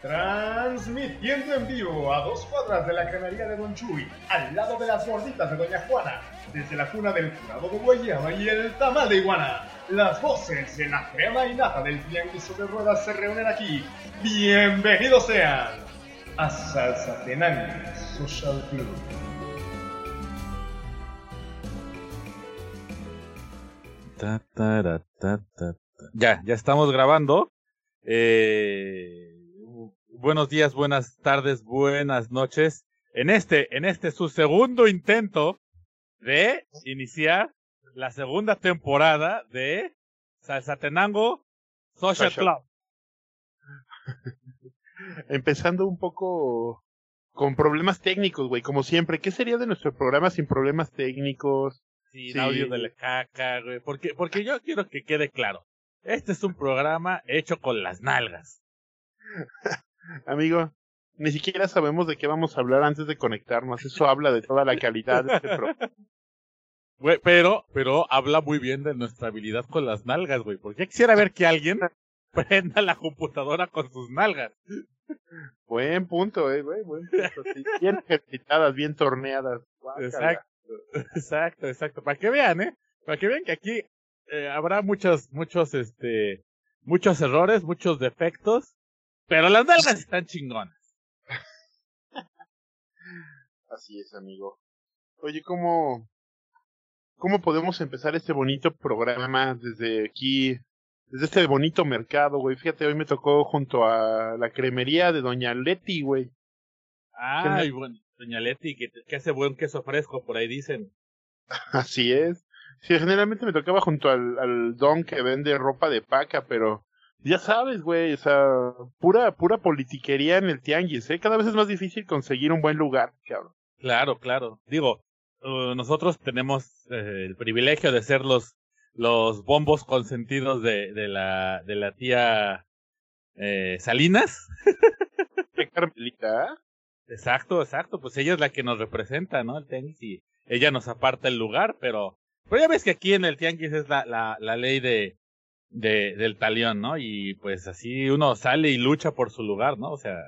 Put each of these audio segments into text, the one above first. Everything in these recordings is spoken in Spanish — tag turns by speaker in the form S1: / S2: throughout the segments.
S1: Transmitiendo en vivo a dos cuadras de la cremería de Don Chuy, al lado de las gorditas de Doña Juana, desde la cuna del curado de guayaba y el tamal de iguana. Las voces de la crema y nata del tianguis de ruedas se reúnen aquí. Bienvenidos sean a Salsa Tenango Social Club.
S2: Ya, ya estamos grabando. Eh, buenos días, buenas tardes, buenas noches. En este, en este su segundo intento de iniciar la segunda temporada de Salsatenango Social. Club.
S3: Empezando un poco con problemas técnicos, güey, como siempre. ¿Qué sería de nuestro programa sin problemas técnicos?
S2: Sin
S3: Sí.
S2: audio de la caca, güey. Porque, porque yo quiero que quede claro. Este es un programa hecho con las nalgas.
S3: Amigo, ni siquiera sabemos de qué vamos a hablar antes de conectarnos. Eso habla de toda la calidad de este programa.
S2: Güey, pero, pero habla muy bien de nuestra habilidad con las nalgas, güey. Porque quisiera ver que alguien prenda la computadora con sus nalgas.
S3: Buen punto, eh, güey, buen punto. sí. Bien ejercitadas, bien torneadas. Guácala.
S2: Exacto, exacto, exacto. Para que vean, ¿eh? Para que vean que aquí eh, habrá muchos, muchos, este, muchos errores, muchos defectos, pero las nalgas están chingonas.
S3: Así es, amigo. Oye, ¿cómo, ¿cómo podemos empezar este bonito programa desde aquí, desde este bonito mercado, güey? Fíjate, hoy me tocó junto a la cremería de Doña Leti, güey.
S2: Ay, bueno, doña Leti, que, que hace buen queso fresco, por ahí dicen.
S3: Así es. Sí, generalmente me tocaba junto al, al don que vende ropa de paca, pero ya sabes, güey, o sea, pura, pura politiquería en el tianguis, ¿eh? Cada vez es más difícil conseguir un buen lugar, cabrón.
S2: Claro, claro. Digo, uh, nosotros tenemos eh, el privilegio de ser los, los bombos consentidos de, de la, de la tía eh, Salinas.
S3: ¿Qué Carmelita?
S2: Exacto, exacto. Pues ella es la que nos representa, ¿no? El tianguis y ella nos aparta el lugar, pero, pero ya ves que aquí en el tianguis es la, la, la ley de, de, del talión, ¿no? Y pues así uno sale y lucha por su lugar, ¿no? O sea.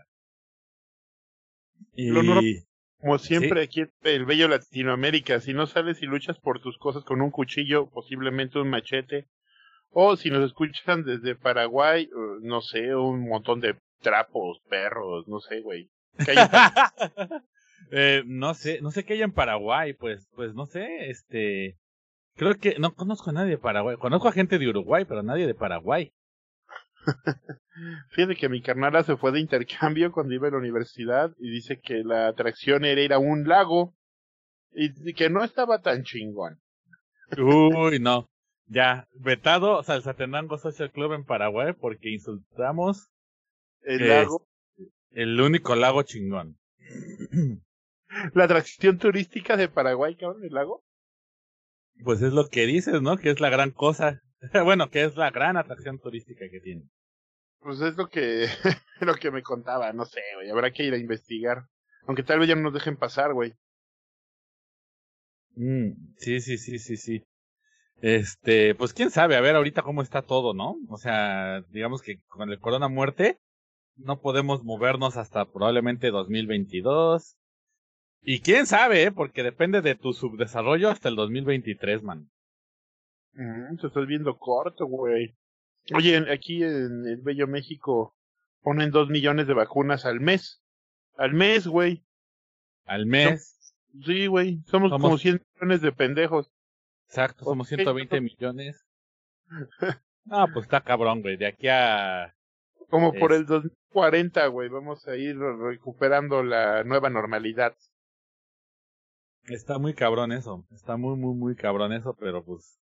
S2: Y...
S3: Lo Como siempre aquí en el bello Latinoamérica, si no sales y luchas por tus cosas con un cuchillo, posiblemente un machete, o si nos escuchan desde Paraguay, no sé, un montón de trapos, perros, no sé, güey.
S2: Eh, no sé, no sé qué hay en Paraguay, pues, pues no sé, este, creo que no conozco a nadie de Paraguay, conozco a gente de Uruguay, pero nadie de Paraguay.
S3: Fíjate que mi carnala se fue de intercambio cuando iba a la universidad y dice que la atracción era ir a un lago y que no estaba tan chingón.
S2: Uy, no, ya, vetado Salsatenango Social Club en Paraguay porque insultamos
S3: El
S2: ¿Qué
S3: lago,
S2: el único lago chingón.
S3: la atracción turística de Paraguay, cabrón, el lago.
S2: Pues es lo que dices, ¿no? Que es la gran cosa. bueno, que es la gran atracción turística que tiene.
S3: Pues es lo que, lo que me contaba, no sé, güey, habrá que ir a investigar. Aunque tal vez ya no nos dejen pasar, güey.
S2: Mm, sí, sí, sí, sí, sí. Este, pues quién sabe, a ver ahorita cómo está todo, ¿no? O sea, digamos que con el corona muerte no podemos movernos hasta probablemente 2022. Y quién sabe, ¿eh? Porque depende de tu subdesarrollo hasta el 2023, man.
S3: Mm, te estás viendo corto, güey. Oye, aquí en el Bello México ponen dos millones de vacunas al mes. Al mes, güey.
S2: Al mes.
S3: Sí, güey. Somos,
S2: Somos-
S3: como 100 millones de pendejos.
S2: Exacto, somos
S3: Ok,
S2: 120 millones. Ah, pues está cabrón, güey. De aquí a
S3: Como por el 2040, güey. Vamos a ir recuperando la nueva normalidad.
S2: Está muy cabrón eso, está muy, muy, muy cabrón eso, pero pues,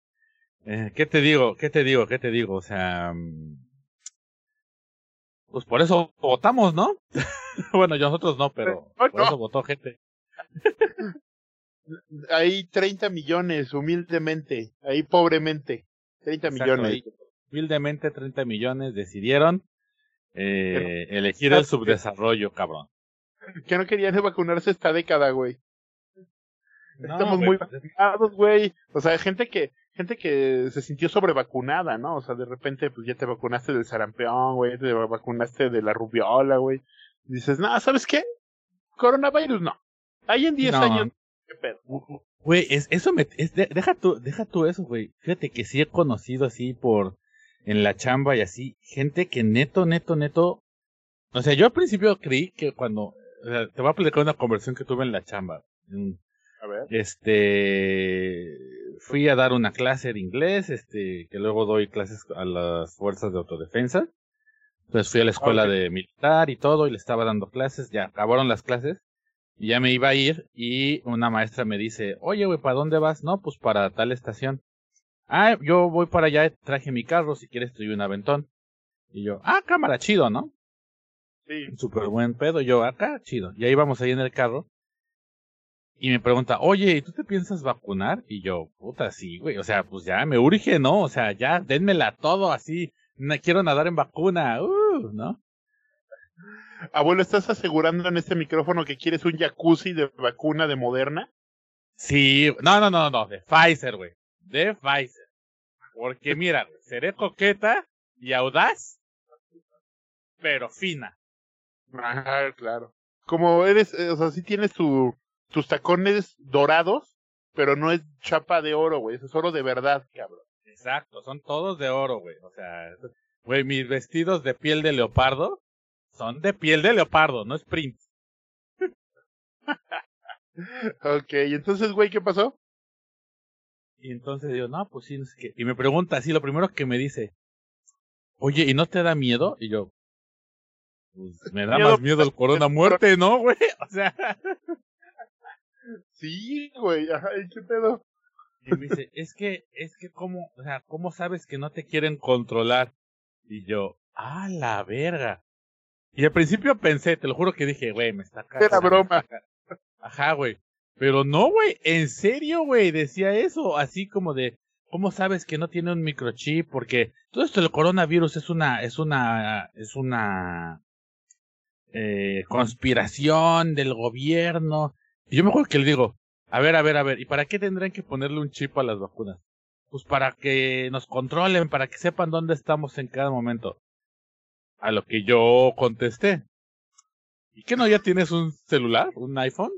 S2: eh, ¿qué te digo? ¿Qué te digo? ¿Qué te digo? O sea, mm, pues por eso votamos, ¿no? bueno, nosotros no, pero por
S3: no.
S2: eso votó gente.
S3: Hay 30 millones, humildemente. Ahí pobremente. 30
S2: Exacto,
S3: millones.
S2: ahí, Humildemente 30 millones decidieron eh, elegir el subdesarrollo, cabrón.
S3: Que no querían vacunarse esta década, güey.
S2: No,
S3: Estamos muy
S2: pues,
S3: vacunados, güey. O sea, gente que, gente que se sintió sobrevacunada, ¿no? O sea, de repente, pues ya te vacunaste del sarampión, güey, te vacunaste de la rubiola, güey. Dices, no, ¿sabes qué? Coronavirus no. Ahí en 10 años, ¿qué pedo?
S2: Güey, es, eso me, es, deja tú, deja tú eso, güey. Fíjate que sí he conocido así por, en la chamba y así, gente que neto, neto, neto, o sea, yo al principio creí que cuando, o sea, te voy a platicar una conversión que tuve en la chamba.
S3: A ver.
S2: Este, fui a dar una clase de inglés, este, que luego doy clases a las fuerzas de autodefensa. Entonces fui a la escuela de militar y todo y le estaba dando clases, ya acabaron las clases y ya me iba a ir y una maestra me dice, oye, güey, ¿para dónde vas? No, pues para tal estación. Ah, yo voy para allá, traje mi carro, si quieres te doy un aventón. Y yo, ah, cámara, chido, ¿no?
S3: Sí.
S2: Súper buen pedo. Yo, acá, chido. Y ahí vamos ahí en el carro. Y me pregunta, oye, ¿y tú te piensas vacunar? Y yo, puta, sí, güey. O sea, pues ya me urge, ¿no? O sea, ya, denmela todo así. No quiero nadar en vacuna, uh, ¿no?
S3: Abuelo, ¿estás asegurando en este micrófono que quieres un jacuzzi de vacuna de Moderna?
S2: Sí, no, no, no, no, de Pfizer, güey. De Pfizer. Porque mira, seré coqueta y audaz, pero fina.
S3: Ah, claro. Como eres, eh, o sea, sí tienes tu, tus tacones dorados, pero no es chapa de oro, güey. es oro de verdad, cabrón.
S2: Exacto, son todos de oro, güey. O sea, güey, mis vestidos de piel de leopardo son de piel de leopardo, no es print.
S3: ok, y entonces, güey, ¿qué pasó?
S2: Y entonces digo, no, pues sí, no sé qué. Y me pregunta así, lo primero que me dice, oye, ¿y no te da miedo? Y yo, pues me da más miedo el corona muerte, ¿no, güey? O sea.
S3: Sí, güey, ajá, qué pedo?
S2: Y me dice, es que, es que cómo, o sea, ¿cómo sabes que no te quieren controlar? Y yo, ah, la verga. Y al principio pensé, te lo juro que dije, güey, me está
S3: cagando. Era broma.
S2: Ajá, güey. Pero no, güey, en serio, güey, decía eso, así como de, ¿cómo sabes que no tiene un microchip? Porque todo esto del coronavirus es una, es una, es una eh, conspiración del gobierno. Y yo me acuerdo que le digo, a ver, a ver, a ver, ¿y para qué tendrán que ponerle un chip a las vacunas? Pues para que nos controlen, para que sepan dónde estamos en cada momento. A lo que yo contesté. ¿Y qué no ya tienes un celular, un iPhone?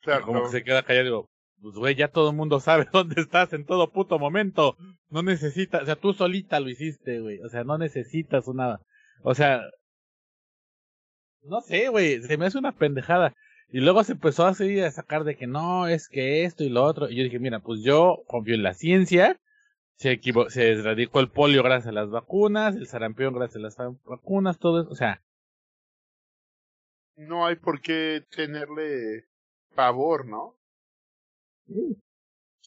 S3: Claro.
S2: como que se queda callado, digo, pues güey, ya todo el mundo sabe dónde estás en todo puto momento. No necesitas, o sea, tú solita lo hiciste, güey. O sea, no necesitas una, o sea, no sé, güey, se me hace una pendejada. Y luego se empezó a seguir a sacar de que no, es que esto y lo otro. Y yo dije, mira, pues yo confío en la ciencia. Se, se erradicó el polio gracias a las vacunas, el sarampión gracias a las vacunas, todo eso. O sea.
S3: No hay por qué tenerle pavor, ¿no?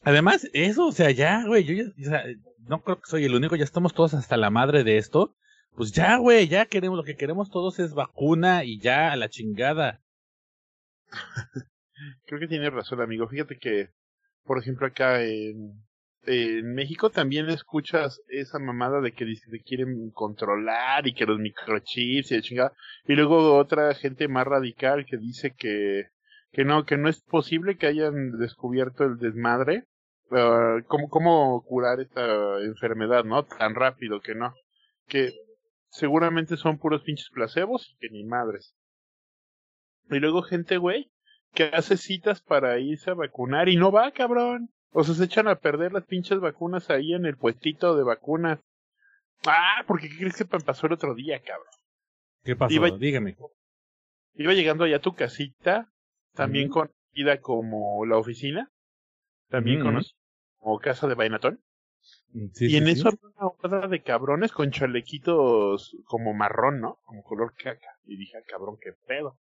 S2: Además, eso, o sea, ya, güey, yo ya, o sea, no creo que soy el único, ya estamos todos hasta la madre de esto pues ya, güey, ya queremos, lo que queremos todos es vacuna y ya, a la chingada.
S3: Creo que tiene razón, amigo. Fíjate que, por ejemplo, acá en, México también escuchas esa mamada de que que quieren controlar y que los microchips y la chingada. Y luego otra gente más radical que dice que, que no, que no es posible que hayan descubierto el desmadre. Uh, ¿cómo, ¿Cómo curar esta enfermedad, no? Tan rápido que no. Que seguramente son puros pinches placebos que ni madres. Y luego gente, güey, que hace citas para irse a vacunar y no va, cabrón. O sea, se echan a perder las pinches vacunas ahí en el puestito de vacunas. Ah, porque ¿qué crees que pasó el otro día, cabrón?
S2: ¿Qué pasó? Dígame.
S3: Iba llegando allá a tu casita, también conocida como la oficina, también conocida como casa de Bainatón. Mm, y en eso había una horda de cabrones con chalequitos como marrón, ¿no? Como color caca. Y dije, ah, cabrón, qué pedo.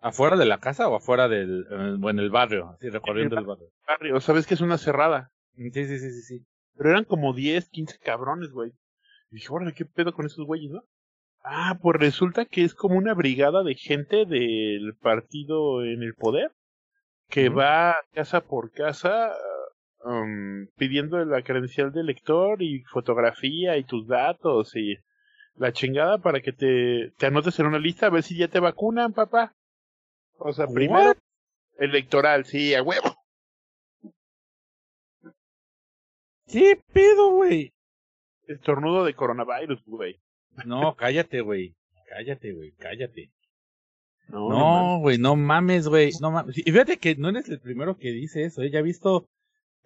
S2: ¿Afuera de la casa o afuera del, o en el barrio? Así recorriendo el barrio.
S3: barrio. ¿Sabes que es una cerrada?
S2: Mm, sí, sí, sí, sí, sí.
S3: Pero eran como 10, 15 cabrones, güey. Y dije, órale, qué pedo con esos güeyes, ¿no? Ah, pues resulta que es como una brigada de gente del partido en el poder que va casa por casa um, pidiendo la credencial de lector y fotografía y tus datos y la chingada para que te, te anotes en una lista a ver si ya te vacunan, papá. O sea, primero electoral, sí, a huevo.
S2: ¿Qué pedo, güey?
S3: Estornudo de coronavirus, güey.
S2: No, cállate, güey. Cállate, güey, cállate.
S3: No,
S2: No, güey, no mames, güey. No mames. Y fíjate que no eres el primero que dice eso, ¿eh? Ya he visto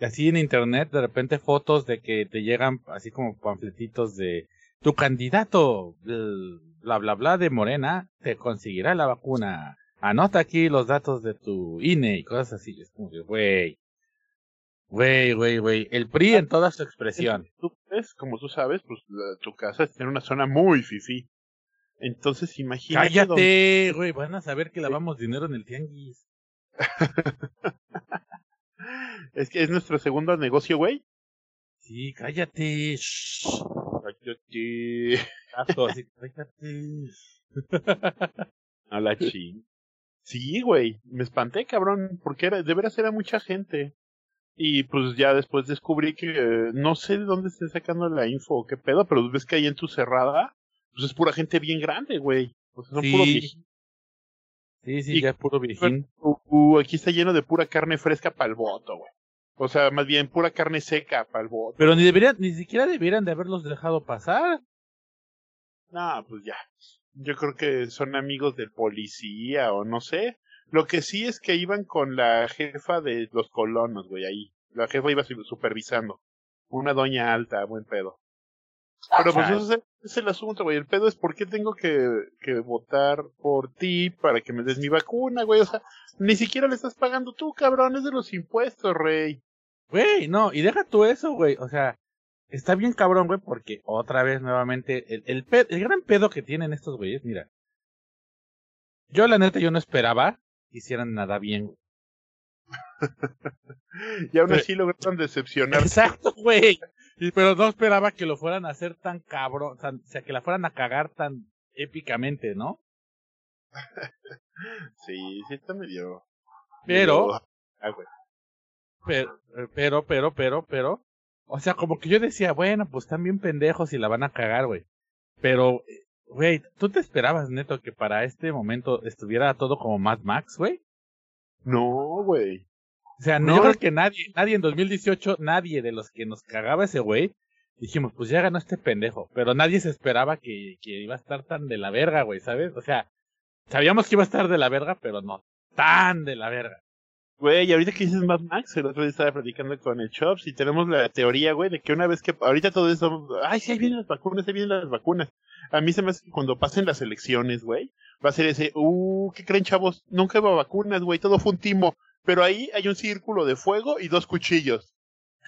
S2: así en internet de repente fotos de que te llegan así como panfletitos de tu candidato, bla, bla, bla, de Morena, te conseguirá la vacuna. Anota aquí los datos de tu INE y cosas así. Es como que, güey. Güey, güey, güey. El PRI en toda su expresión.
S3: Tú ves, como tú sabes, pues la- tu casa está en una zona muy fifí. Entonces imagínate.
S2: Cállate, güey. Van a saber que lavamos dinero en el tianguis.
S3: Es que es nuestro segundo negocio, güey.
S2: Sí, cállate. Shh.
S3: Cállate.
S2: Así, cállate.
S3: A la ching. Sí, güey. Me espanté, cabrón, porque era, de veras era mucha gente. Y pues ya después descubrí que eh, no sé de dónde estén sacando la info o qué pedo, pero ves que ahí en tu cerrada, pues es pura gente bien grande, güey. O sea, son
S2: Sí.
S3: puro.
S2: Sí, sí,
S3: Y-
S2: ya es puro.
S3: Uh, uh, aquí está lleno de pura carne fresca para el voto, güey. O sea, más bien pura carne seca para el voto.
S2: Pero ni deberían, ni siquiera deberían de haberlos dejado pasar.
S3: No, pues ya. Yo creo que son amigos del policía o no sé. Lo que sí es que iban con la jefa de los colonos, güey, ahí. La jefa iba su- supervisando. Una doña alta, buen pedo. Pero pues ese es, es el asunto, güey. El pedo es por qué tengo que, que votar por ti para que me des mi vacuna, güey. O sea, ni siquiera le estás pagando tú, cabrón. Es de los impuestos, rey.
S2: Güey, no, y deja tú eso, güey. O sea, está bien cabrón, güey, porque otra vez nuevamente, el, el, el gran pedo que tienen estos güeyes, mira. Yo la neta, yo no esperaba que hicieran nada bien, güey.
S3: Y aún
S2: Pero-
S3: así lograron decepcionar.
S2: Exacto, güey. Pero no esperaba que lo fueran a hacer tan cabrón, tan- o sea, que la fueran a cagar tan épicamente, ¿no?
S3: Sí, sí está medio.
S2: Pero-
S3: medio- Ah, güey.
S2: Pero, pero, pero, pero, pero, o sea, como que yo decía, bueno, pues están bien pendejos y la van a cagar, güey. Pero, eh, güey, ¿tú te esperabas, neto, que para este momento estuviera todo como Mad Max, güey?
S3: No, güey.
S2: O sea,
S3: No.
S2: yo creo que nadie, nadie en 2018, nadie de los que nos cagaba ese güey, dijimos, pues ya ganó este pendejo. Pero nadie se esperaba que, que iba a estar tan de la verga, güey, ¿sabes? O sea, sabíamos que iba a estar de la verga, pero no tan de la verga.
S3: Güey, y ahorita que dices Mad Max, el otro día estaba platicando con el Chops y tenemos la teoría, güey, de que una vez que ahorita todo eso, ay, sí, ahí vienen las vacunas, ahí vienen las vacunas. A mí se me hace que cuando pasen las elecciones, güey, va a ser ese, uh, ¿qué creen, chavos? Nunca hubo vacunas, güey, todo fue un timo. Pero ahí hay un círculo de fuego y dos cuchillos.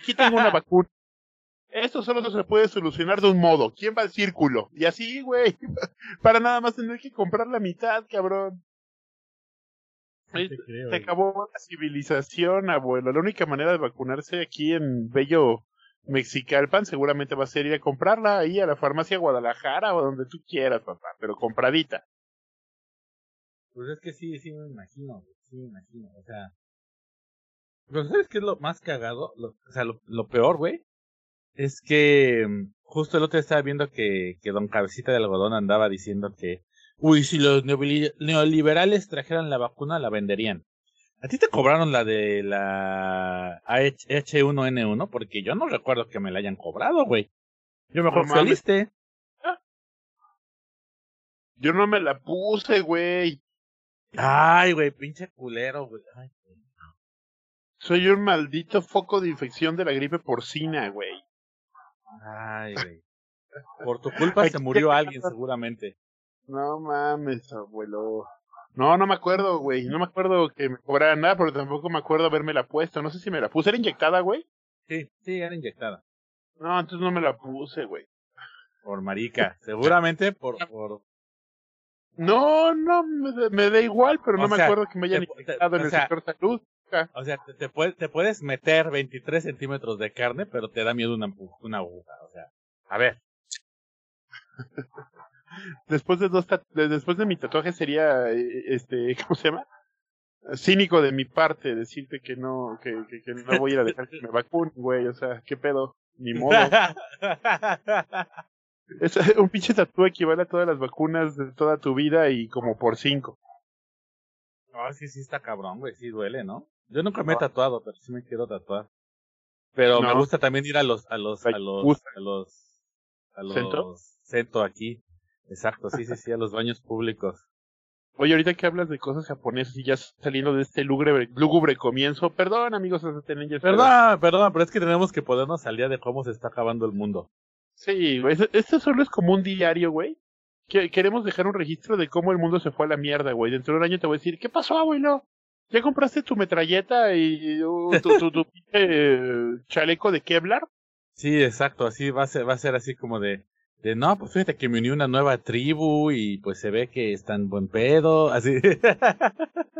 S3: Aquí tengo una vacuna. Esto solo se puede solucionar de un modo. ¿Quién va al círculo? Y así, güey, para nada más tener que comprar la mitad, cabrón. Ahí Se acabó la civilización, abuelo. La única manera de vacunarse aquí en Bello Mexicalpan seguramente va a ser ir a comprarla ahí a la farmacia Guadalajara o donde tú quieras, papá, pero compradita.
S2: Pues es que sí, sí me imagino, sí me imagino, o sea. Pero ¿sabes qué es lo más cagado? Lo- o sea, lo, lo peor, güey, es que mm, justo el otro día estaba viendo que, que Don Cabecita de Algodón andaba diciendo que, uy, si los neoli- neoliberales trajeran la vacuna, la venderían. ¿A ti te cobraron la de la H1N1? Porque yo no recuerdo que me la hayan cobrado, güey. Yo mejor
S3: No.
S2: ISSSTE.
S3: Yo no me la puse, güey.
S2: Ay, güey, pinche culero, güey. Ay, güey.
S3: Soy un maldito foco de infección de la gripe porcina, güey.
S2: Ay, güey. Por tu culpa se murió alguien, seguramente.
S3: No mames, abuelo. No, no me acuerdo, güey. No me acuerdo que me cobraran nada, pero tampoco me acuerdo haberme la puesto. No sé si me la puse. ¿Era inyectada, güey?
S2: Sí, sí, era inyectada.
S3: No, entonces no me la puse, güey.
S2: Por marica. Seguramente por... por...
S3: No, no, me, da- me da igual, pero
S2: O
S3: no me acuerdo que me hayan
S2: te- te-
S3: inyectado en
S2: o
S3: el
S2: sea,
S3: sector salud.
S2: O sea, te, te, puede- te puedes meter 23 centímetros de carne, pero te da miedo una, una aguja. O sea, a ver.
S3: Después de dos después de mi tatuaje sería eh, este, ¿cómo se llama? Cínico de mi parte decirte que no que, que, que no voy a ir a dejar que me vacunen, güey, o sea, qué pedo, ni modo. Es, un pinche tatu equivale a todas las vacunas de toda tu vida y como por cinco.
S2: Ah, sí, sí está cabrón, güey. Sí duele, ¿no? Yo nunca me he tatuado, pero sí me quiero tatuar. Pero me gusta también ir a los, a los, a los, a los, a los,
S3: ¿Centro?
S2: centro aquí. Exacto, sí, sí, sí, a los baños públicos.
S3: Oye, ahorita que hablas de cosas japonesas y ya saliendo de este lúgubre, lúgubre comienzo, perdón amigos Tenengers, pero-
S2: Perdón, perdón, pero es que tenemos que ponernos al día de cómo se está acabando el mundo.
S3: Sí, güey, este- solo es como un diario, güey. Que queremos dejar un registro de cómo el mundo se fue a la mierda, güey. Dentro de un año te voy a decir, ¿qué pasó, abuelo? ¿Ya compraste tu metralleta y uh, tu, tu, tu pinche, eh, chaleco de Kevlar?
S2: Sí, exacto, así va a ser, va a ser así como de, de no, pues fíjate que me uní una nueva tribu y pues se ve que están buen pedo, así.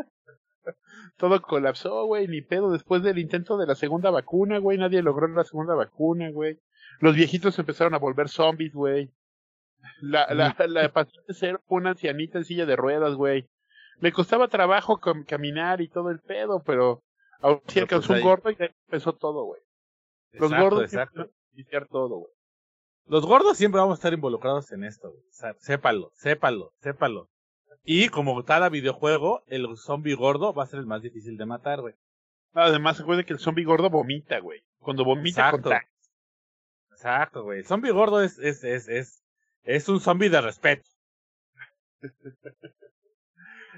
S3: Todo colapsó, güey, ni pedo. Después del intento de la segunda vacuna, güey, nadie logró la segunda vacuna, güey. Los viejitos empezaron a volver zombies, güey. La, la, la paciente cero fue una ancianita en silla de ruedas, güey. Le costaba trabajo cam- caminar y todo el pedo, pero aún sí
S2: Pero,
S3: alcanzó
S2: pues,
S3: un gordo y empezó todo, güey. Los gordos
S2: exacto.
S3: iniciar todo, güey.
S2: Los gordos siempre vamos a estar involucrados en esto, güey. Sépalo, sépalo, sépalo. Y como cada videojuego, el zombie gordo va a ser el más difícil de matar, güey.
S3: Además, se acuerda que el zombie gordo vomita, güey. Cuando vomita
S2: Exacto.
S3: contagia.
S2: Exacto, güey. El zombie gordo es, es, es, es, es un zombie de respeto.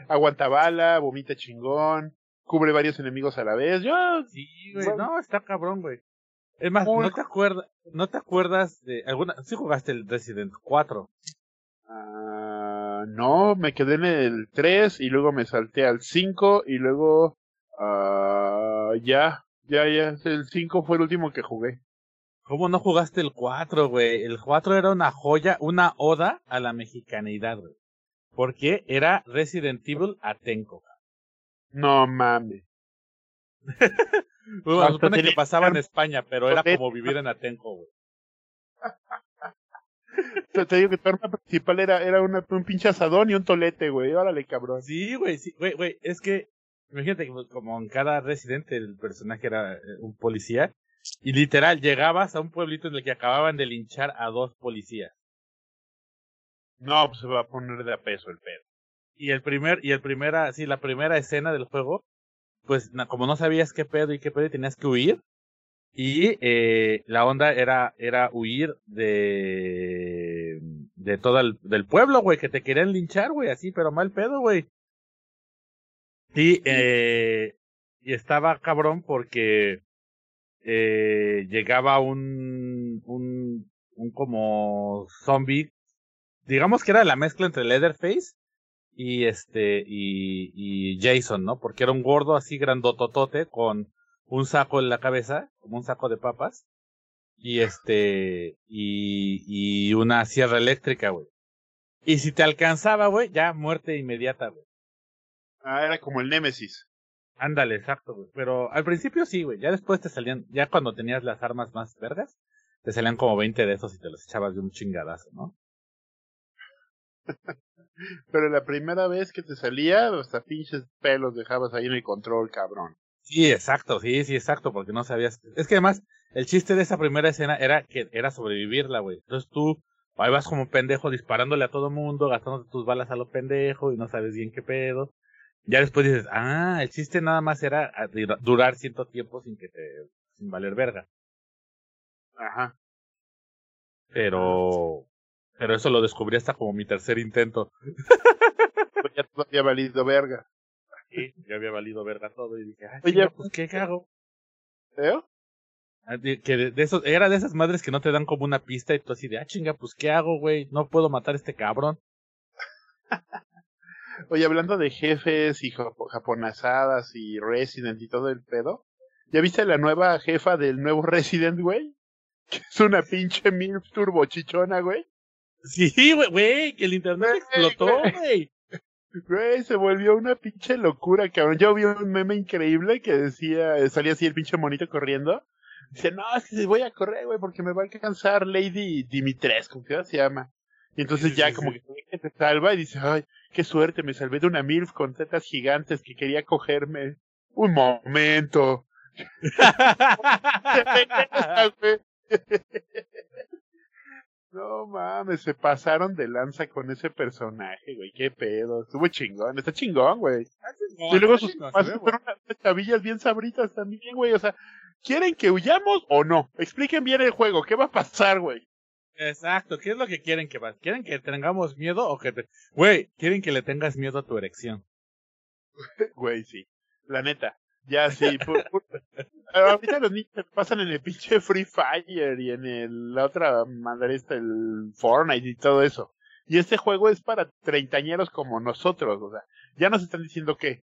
S3: Aguanta bala, vomita chingón, cubre varios enemigos a la vez. Yo,
S2: Sí, güey.
S3: Bueno.
S2: No, está cabrón, güey. Es más,
S3: Muy
S2: ¿no te acuerdas, no te acuerdas de alguna, sí jugaste el Resident 4?
S3: Ah, no, me quedé en el 3 y luego me salté al 5 y luego ah, ya, ya, ya, el 5 fue el último que jugué.
S2: ¿Cómo no jugaste el 4, güey? El 4 era una joya, una oda a la mexicanidad, güey. Porque era Resident Evil Atenco.
S3: No mames.
S2: Bueno,
S3: Hasta
S2: se supone que pasaba en España, pero era como vivir en Atenco, güey.
S3: Te, digo que tu arma principal era, era una- un pinche asadón y un tolete, güey. Órale, cabrón.
S2: Sí, güey, sí, güey, güey, es que, imagínate que pues, como en cada Resident el personaje era eh, un policía, y literal, llegabas a un pueblito en el que acababan de linchar a dos policías.
S3: No, pues se va a poner de a peso el pedo.
S2: Y el primer, y el primera, sí, la primera escena del juego, pues como no sabías qué pedo y qué pedo tenías que huir, y eh, la onda era, era huir de, de todo el, del pueblo, güey, que te querían linchar, güey, así, pero mal pedo, güey. Y, eh, y estaba cabrón porque eh, llegaba un, un, un como zombie, digamos que era la mezcla entre Leatherface y este y, y Jason, ¿no? Porque era un gordo así grandototote con un saco en la cabeza, como un saco de papas, y este y, y una sierra eléctrica, güey. Y si te alcanzaba, güey, ya muerte inmediata, güey.
S3: Ah, era como el Némesis.
S2: Ándale, exacto, güey. Pero al principio sí, güey. Ya después te salían, ya cuando tenías las armas más vergas, te salían como 20 de esos y te los echabas de un chingadazo, ¿no?
S3: Pero la primera vez que te salía, hasta pinches pelos dejabas ahí en el control, cabrón.
S2: Sí, exacto, sí, sí, exacto, porque no sabías. Es que además, el chiste de esa primera escena era que era sobrevivirla, güey. Entonces tú ahí vas como pendejo disparándole a todo mundo, gastando tus balas a lo pendejo y no sabes bien qué pedo. Ya después dices, ah, el chiste nada más era a- dura- durar cierto tiempo sin que te, sin valer verga.
S3: Ajá.
S2: Pero, pero eso lo descubrí hasta como mi tercer intento.
S3: Pues ya todo había valido verga.
S2: Sí, ya había valido verga todo y dije, ah,
S3: Oye,
S2: pues qué hago.
S3: ¿Eh?
S2: Ah, de- Que de, de esos, era de esas madres que no te dan como una pista y tú así de, ah, chinga, pues qué hago, güey, no puedo matar a este cabrón.
S3: Oye, hablando de jefes y japo- japonazadas y Resident y todo el pedo, ¿ya viste la nueva jefa del nuevo Resident, güey? Que es una pinche MILF turbochichona, güey.
S2: Sí, güey, que el internet explotó,
S3: güey.
S2: güey.
S3: Se volvió una pinche locura, cabrón. Yo vi un meme increíble que decía, salía así el pinche monito corriendo. Dice, no, es que voy a correr, güey, porque me va a alcanzar Lady Dimitrescu, ¿qué se llama? Y entonces
S2: Sí,
S3: ya
S2: sí,
S3: como
S2: sí.
S3: que te salva y dice, ay, qué suerte, me salvé de una MILF con tetas gigantes que quería cogerme. Un momento. No mames, se pasaron de lanza con ese personaje, güey. Qué pedo. Estuvo chingón, está chingón, güey. y luego sus papás fueron unas chavillas bien sabritas también, güey. O sea, ¿quieren que huyamos o no? Expliquen bien el juego, ¿qué va a pasar, güey?
S2: Exacto, ¿qué es lo que quieren que pase? ¿Quieren que tengamos miedo o que te... Güey, ¿quieren que le tengas miedo a tu erección?
S3: Güey, sí. La neta. Ya sí. ahorita los niños pasan en el pinche Free Fire y en el, la otra madre esta, el Fortnite y todo eso. Y este juego es para treintañeros como nosotros, o sea, ya nos están diciendo que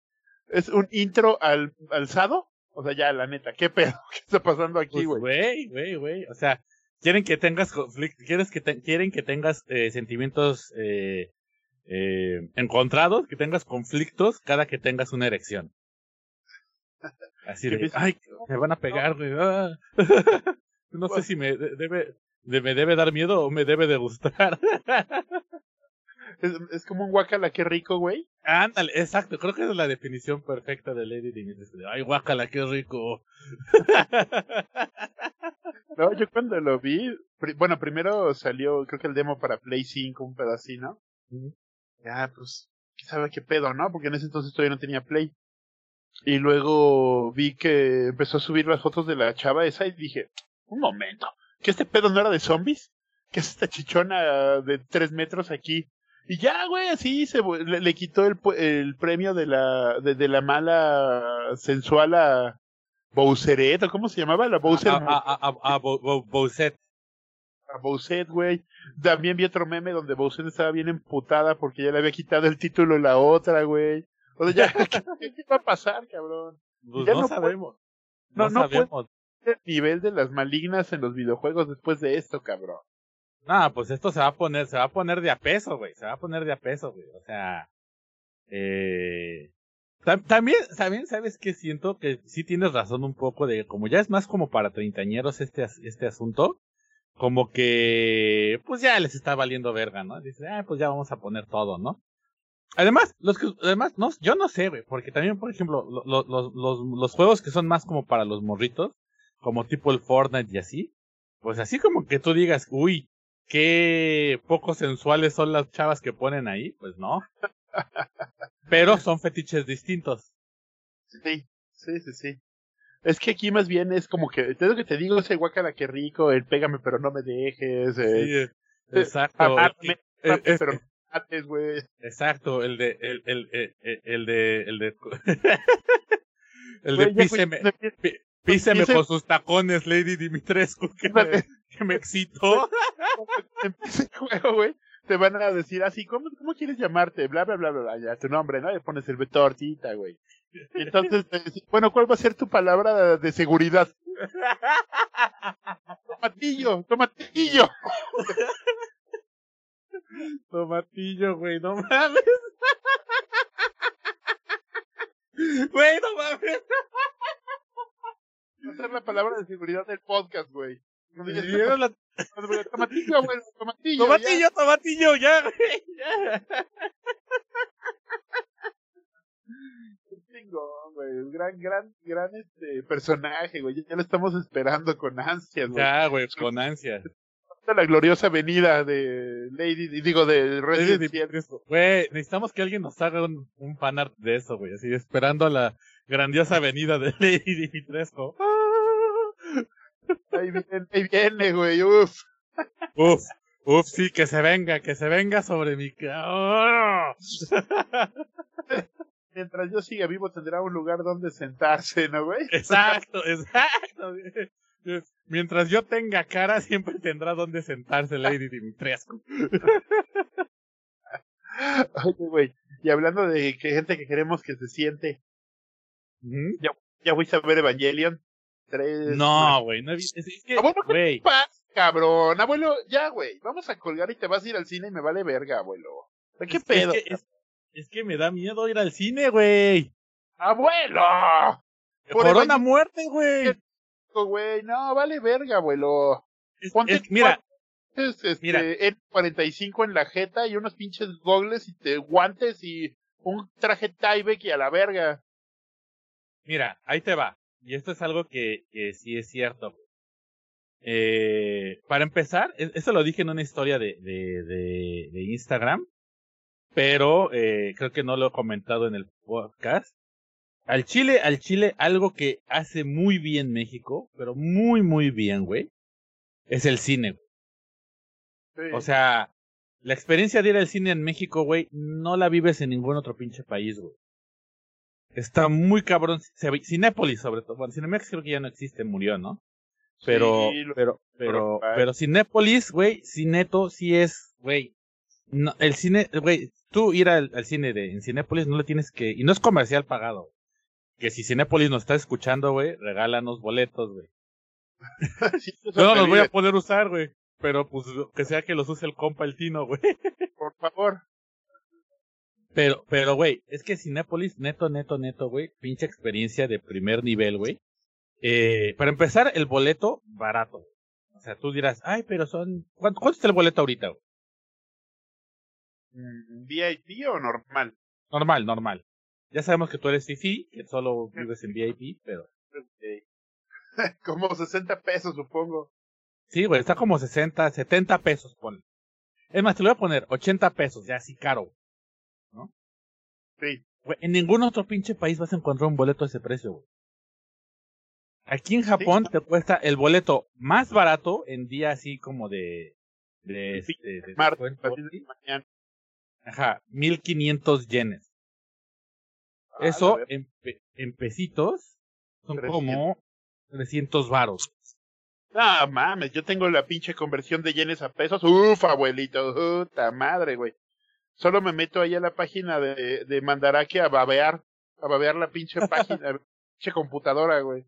S3: es un intro al, alzado. O sea, ya, la neta, ¿qué pedo? ¿Qué está pasando aquí,
S2: Pues,
S3: güey?
S2: güey, güey, güey. O sea, quieren que tengas conflicto, quieres que te- quieren que tengas eh, sentimientos eh, eh, encontrados, que tengas conflictos cada que tengas una erección. Así de,
S3: piensas,
S2: ay, me van a pegar, güey. ah". no sé
S3: Pues-
S2: si me de- debe, de- me debe dar miedo o me debe de gustar.
S3: Es, es como un guacala, qué rico, güey.
S2: Ándale, exacto, creo que esa es la definición perfecta de Lady Di. Ay, guácala, qué rico.
S3: No, yo cuando lo vi, pri- bueno, primero salió, creo que el demo para Play 5, un pedacito.
S2: Ujú.
S3: Ya, pues, quién sabe qué pedo, ¿no? Porque en ese entonces todavía no tenía Play. Y luego vi que empezó a subir las fotos de la chava esa y dije, un momento, ¿que este pedo no era de zombies? ¿Qué es esta chichona de tres metros aquí? Y ya, güey, así se le, le quitó el, el premio de la, de, de la mala sensual a Bowseret, ¿o cómo se llamaba? La Bowser.
S2: A, a, a, a, a Bo- Bo- Bowsette.
S3: a güey. También vi otro meme donde Bowsette estaba bien emputada porque ya le había quitado el título la otra, güey. O sea, ya, ¿qué, qué va a pasar, cabrón?
S2: Pues
S3: Ya
S2: no,
S3: no
S2: sabemos.
S3: No,
S2: No,
S3: no puede-
S2: sabemos.
S3: El nivel de las malignas en los videojuegos después de esto, cabrón.
S2: No, pues esto se va a poner, se va a poner de a peso, güey. Se va a poner de a peso, güey. O sea, eh, tam- también, también sabes que siento que sí tienes razón un poco de, como ya es más como para treintañeros este, este asunto, como que, pues ya les está valiendo verga, ¿no? Dice, ah, pues ya vamos a poner todo, ¿no? Además, los que, además, no, yo no sé, güey, porque también, por ejemplo, lo- lo- los, los, los juegos que son más como para los morritos, como tipo el Fortnite y así, pues así como que tú digas, uy, qué poco sensuales son las chavas que ponen ahí, pues no. Pero son fetiches distintos.
S3: Sí, sí, sí, sí. Es que aquí más bien es como que, te lo que te digo, ese guacala que rico, el pégame pero no me dejes, eh,
S2: Sí, eh, exacto. Eh, es-
S3: pero mates, güey.
S2: Exacto, el de, el, el, el, el- el de, el de, el de píseme, píseme con sus tacones, Lady Dimitrescu, que me, que me excitó.
S3: empieza el juego, güey, te van a decir así, ¿cómo, cómo quieres llamarte? Bla, bla, bla, bla, ya, tu nombre, ¿no? Le pones el tortita, güey. Y entonces, te dicen, bueno, ¿cuál va a ser tu palabra de seguridad? Tomatillo, tomatillo.
S2: Tomatillo, güey, no mames. Güey, no mames.
S3: Va a ser la palabra de seguridad del podcast, güey.
S2: La-
S3: Tomatillo, güey, tomatillo. ya.
S2: Tomatillo, tomatillo, ya, güey. ya.
S3: Qué chingón, güey. Un gran, gran, gran este personaje, güey. Ya lo estamos esperando con ansias, güey.
S2: Ya, güey, con ansia.
S3: La gloriosa venida de Lady, digo, de Resident.
S2: Güey, necesitamos que alguien nos haga un, un fanart de eso, güey. Así, esperando a la grandiosa venida de Lady Dimitrescu.
S3: Ahí viene, ahí viene, güey. Uf.
S2: Uf, uf, sí, que se venga, que se venga sobre mi... ¡Ah!
S3: Mientras yo siga vivo tendrá un lugar donde sentarse, ¿no, güey?
S2: Exacto, exacto. güey. Mientras yo tenga cara, siempre tendrá donde sentarse Lady Dimitrescu.
S3: Oye, güey. Y hablando de que gente que queremos que se siente,
S2: Ujú.
S3: ya voy a ver Evangelion. Tres.
S2: No, güey, no he visto. Es, que,
S3: bueno, ¿qué pasa, cabrón? Abuelo, ya, güey. Vamos a colgar y te vas a ir al cine y me vale verga, abuelo. ¿Qué
S2: es-
S3: pedo?
S2: Es que, es, es que me da miedo ir al cine, güey.
S3: ¡Abuelo! Por Evangelion-
S2: muerte, güey.
S3: Güey. No, vale verga, abuelo. Ponte
S2: es- mira,
S3: Es, este,
S2: Mira.
S3: N45 en la jeta y unos pinches gogles y te guantes y un traje Tyvek y a la verga.
S2: mira, ahí te va. Y esto es algo que, que sí es cierto. Eh, para empezar, e- eso lo dije en una historia de, de, de, de Instagram, pero eh, creo que no lo he comentado en el podcast. Al Chile, al Chile, algo que hace muy bien México, pero muy, muy bien, güey, es el cine. Güey. O sea, la experiencia de ir al cine en México, güey, no la vives en ningún otro pinche país, güey. Está muy cabrón. Cinépolis, sobre todo. Bueno, Cinemex creo que ya no existe, murió, ¿no? Pero, pero, pero, pero Cinépolis, güey, Cineto, sí es, güey. No, el cine, güey, tú ir al, cine de en Cinépolis no le tienes que, y no es comercial pagado. Que si Cinépolis nos está escuchando, güey, regálanos boletos, güey. Yo no los voy a poder usar, güey. Pero pues que sea que los use el compa el Tino, güey.
S3: Por favor.
S2: Pero, pero, güey, es que Cinépolis, neto, neto, neto, güey, pinche experiencia de primer nivel, güey. Eh, para empezar, el boleto barato. O sea, tú dirás, ay, pero son. ¿Cuánto, cuánto está el boleto ahorita, güey?
S3: Mm, ¿VIP o normal?
S2: Normal, normal. Ya sabemos que tú eres fifi, que solo vives en VIP, pero.
S3: como 60 pesos, supongo.
S2: Sí, güey, está como 60, 70 pesos, ponle. Es más, te lo voy a poner 80 pesos, ya así caro. ¿No?
S3: Sí.
S2: Güey, en ningún otro pinche país vas a encontrar un boleto a ese precio, güey. Aquí en Japón te cuesta el boleto más barato en día así como de. de,
S3: sí, de, de, de mañana.
S2: Ajá, 1500 yenes. Ah, Eso en, en, pesitos son 300. como 300 varos.
S3: No mames, yo tengo la pinche conversión de yenes a pesos. Uf, abuelito, puta madre, güey. Solo me meto ahí a la página de, de Mandarake a babear, a babear la pinche página, pinche computadora, güey.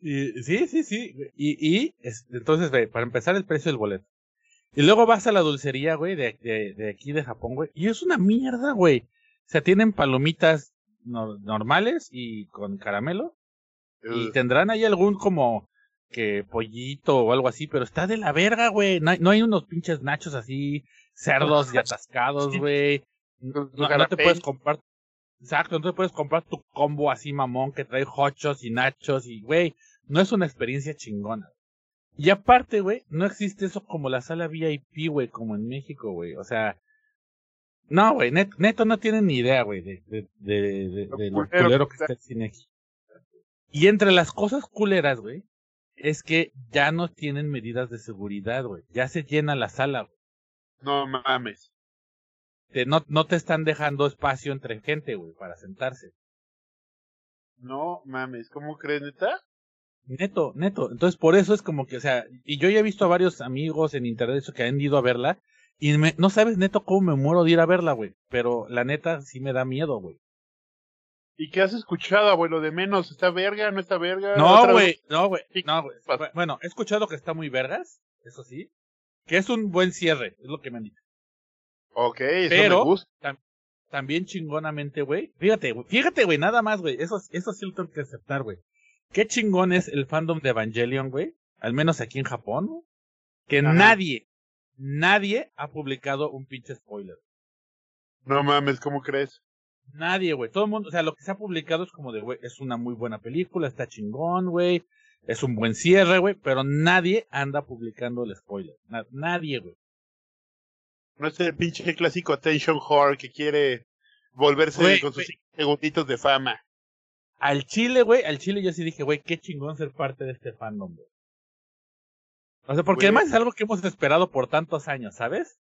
S2: Y, sí, sí, sí. Y, y entonces, ve, para empezar, el precio del boleto. Y luego vas a la dulcería, güey, de, de, de aquí de Japón, güey. Y es una mierda, güey. O sea, tienen palomitas no, normales y con caramelo. Y tendrán ahí algún como que pollito o algo así, pero está de la verga, güey. No, no, hay unos pinches nachos así, cerdos y atascados, güey. No, no, te puedes comprar. Exacto, no te puedes comprar tu combo así mamón que trae hochos y nachos y, güey, no es una experiencia chingona. Y aparte, güey, no existe eso como la sala VIP, güey, como en México, güey. O sea, no, güey, neto, no tienen ni idea, güey, de, de, de, de, lo culero que está el cine Y entre las cosas culeras, güey, es que ya no tienen medidas de seguridad, güey. Ya se llena la sala, güey.
S3: No mames.
S2: Te, no, no te están dejando espacio entre gente, güey, para sentarse.
S3: No mames, ¿cómo crees, neta?
S2: Neto, neto. Entonces, por eso es como que, o sea, y yo ya he visto a varios amigos en internet que han ido a verla, y me, no sabes, neto, cómo me muero de ir a verla, güey. Pero la neta sí me da miedo, güey.
S3: ¿Y qué has escuchado, abuelo? De menos, ¿está verga? ¿No está verga?
S2: No, güey, no, güey. No, güey. Bueno, he escuchado que está muy vergas, eso sí. Que es un buen cierre, es lo que me han dicho.
S3: Ok, eso
S2: Pero,
S3: me gusta.
S2: Tam también chingonamente, güey. Fíjate, güey. Fíjate, güey, nada más, güey. Eso, eso sí lo tengo que aceptar, güey. Qué chingón es el fandom de Evangelion, güey. Al menos aquí en Japón. Que Ajá. nadie, nadie ha publicado un pinche spoiler.
S3: No mames, ¿cómo crees?
S2: Nadie, güey. Todo el mundo, o sea, lo que se ha publicado es como de, güey, es una muy buena película, está chingón, güey. Es un buen cierre, güey, pero nadie anda publicando el spoiler. Na nadie, güey.
S3: No es el pinche clásico attention whore que quiere volverse wey, con sus wey. segunditos de fama.
S2: Al Chile, güey, al Chile yo sí dije, güey, qué chingón ser parte de este fandom, güey. O sea, porque wey. además es algo que hemos esperado por tantos años, ¿sabes?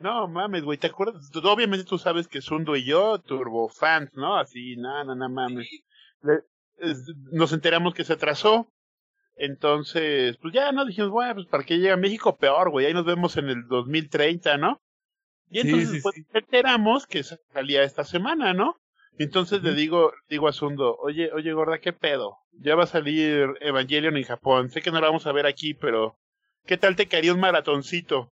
S3: No mames, güey, ¿te acuerdas? Obviamente tú sabes que Sundo y yo, turbo fans, ¿no? Así, nada, nada, mames. Sí. Le, es, nos enteramos que se atrasó. Entonces, pues ya, ¿no? Dijimos, bueno, pues para que llegue a México, peor, güey. Ahí nos vemos en el 2030, ¿no? Y entonces, sí, sí, pues, enteramos que salía esta semana, ¿no? Entonces uh -huh. le digo, digo a Sundo, oye, oye, gorda, ¿qué pedo? Ya va a salir Evangelion en Japón. Sé que no la vamos a ver aquí, pero ¿qué tal te caería un maratoncito?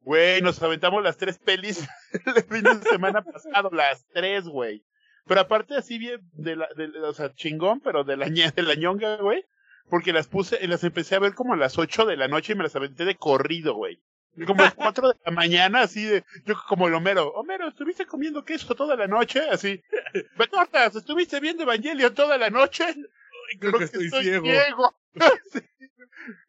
S3: Güey, nos aventamos las tres pelis el fin de semana pasado, las tres, güey. Pero aparte así bien, de la, de, o sea, chingón, pero de la, de la ñonga, güey. Porque las puse, las empecé a ver como a las ocho de la noche y me las aventé de corrido, güey. Como a las cuatro de la mañana, así de, yo como el Homero. Homero, ¿estuviste comiendo queso toda la noche? Así. ¿Me cortas? ¿Estuviste viendo Evangelio toda la noche?
S2: Creo, creo, que estoy, estoy ciego.
S3: ciego. sí.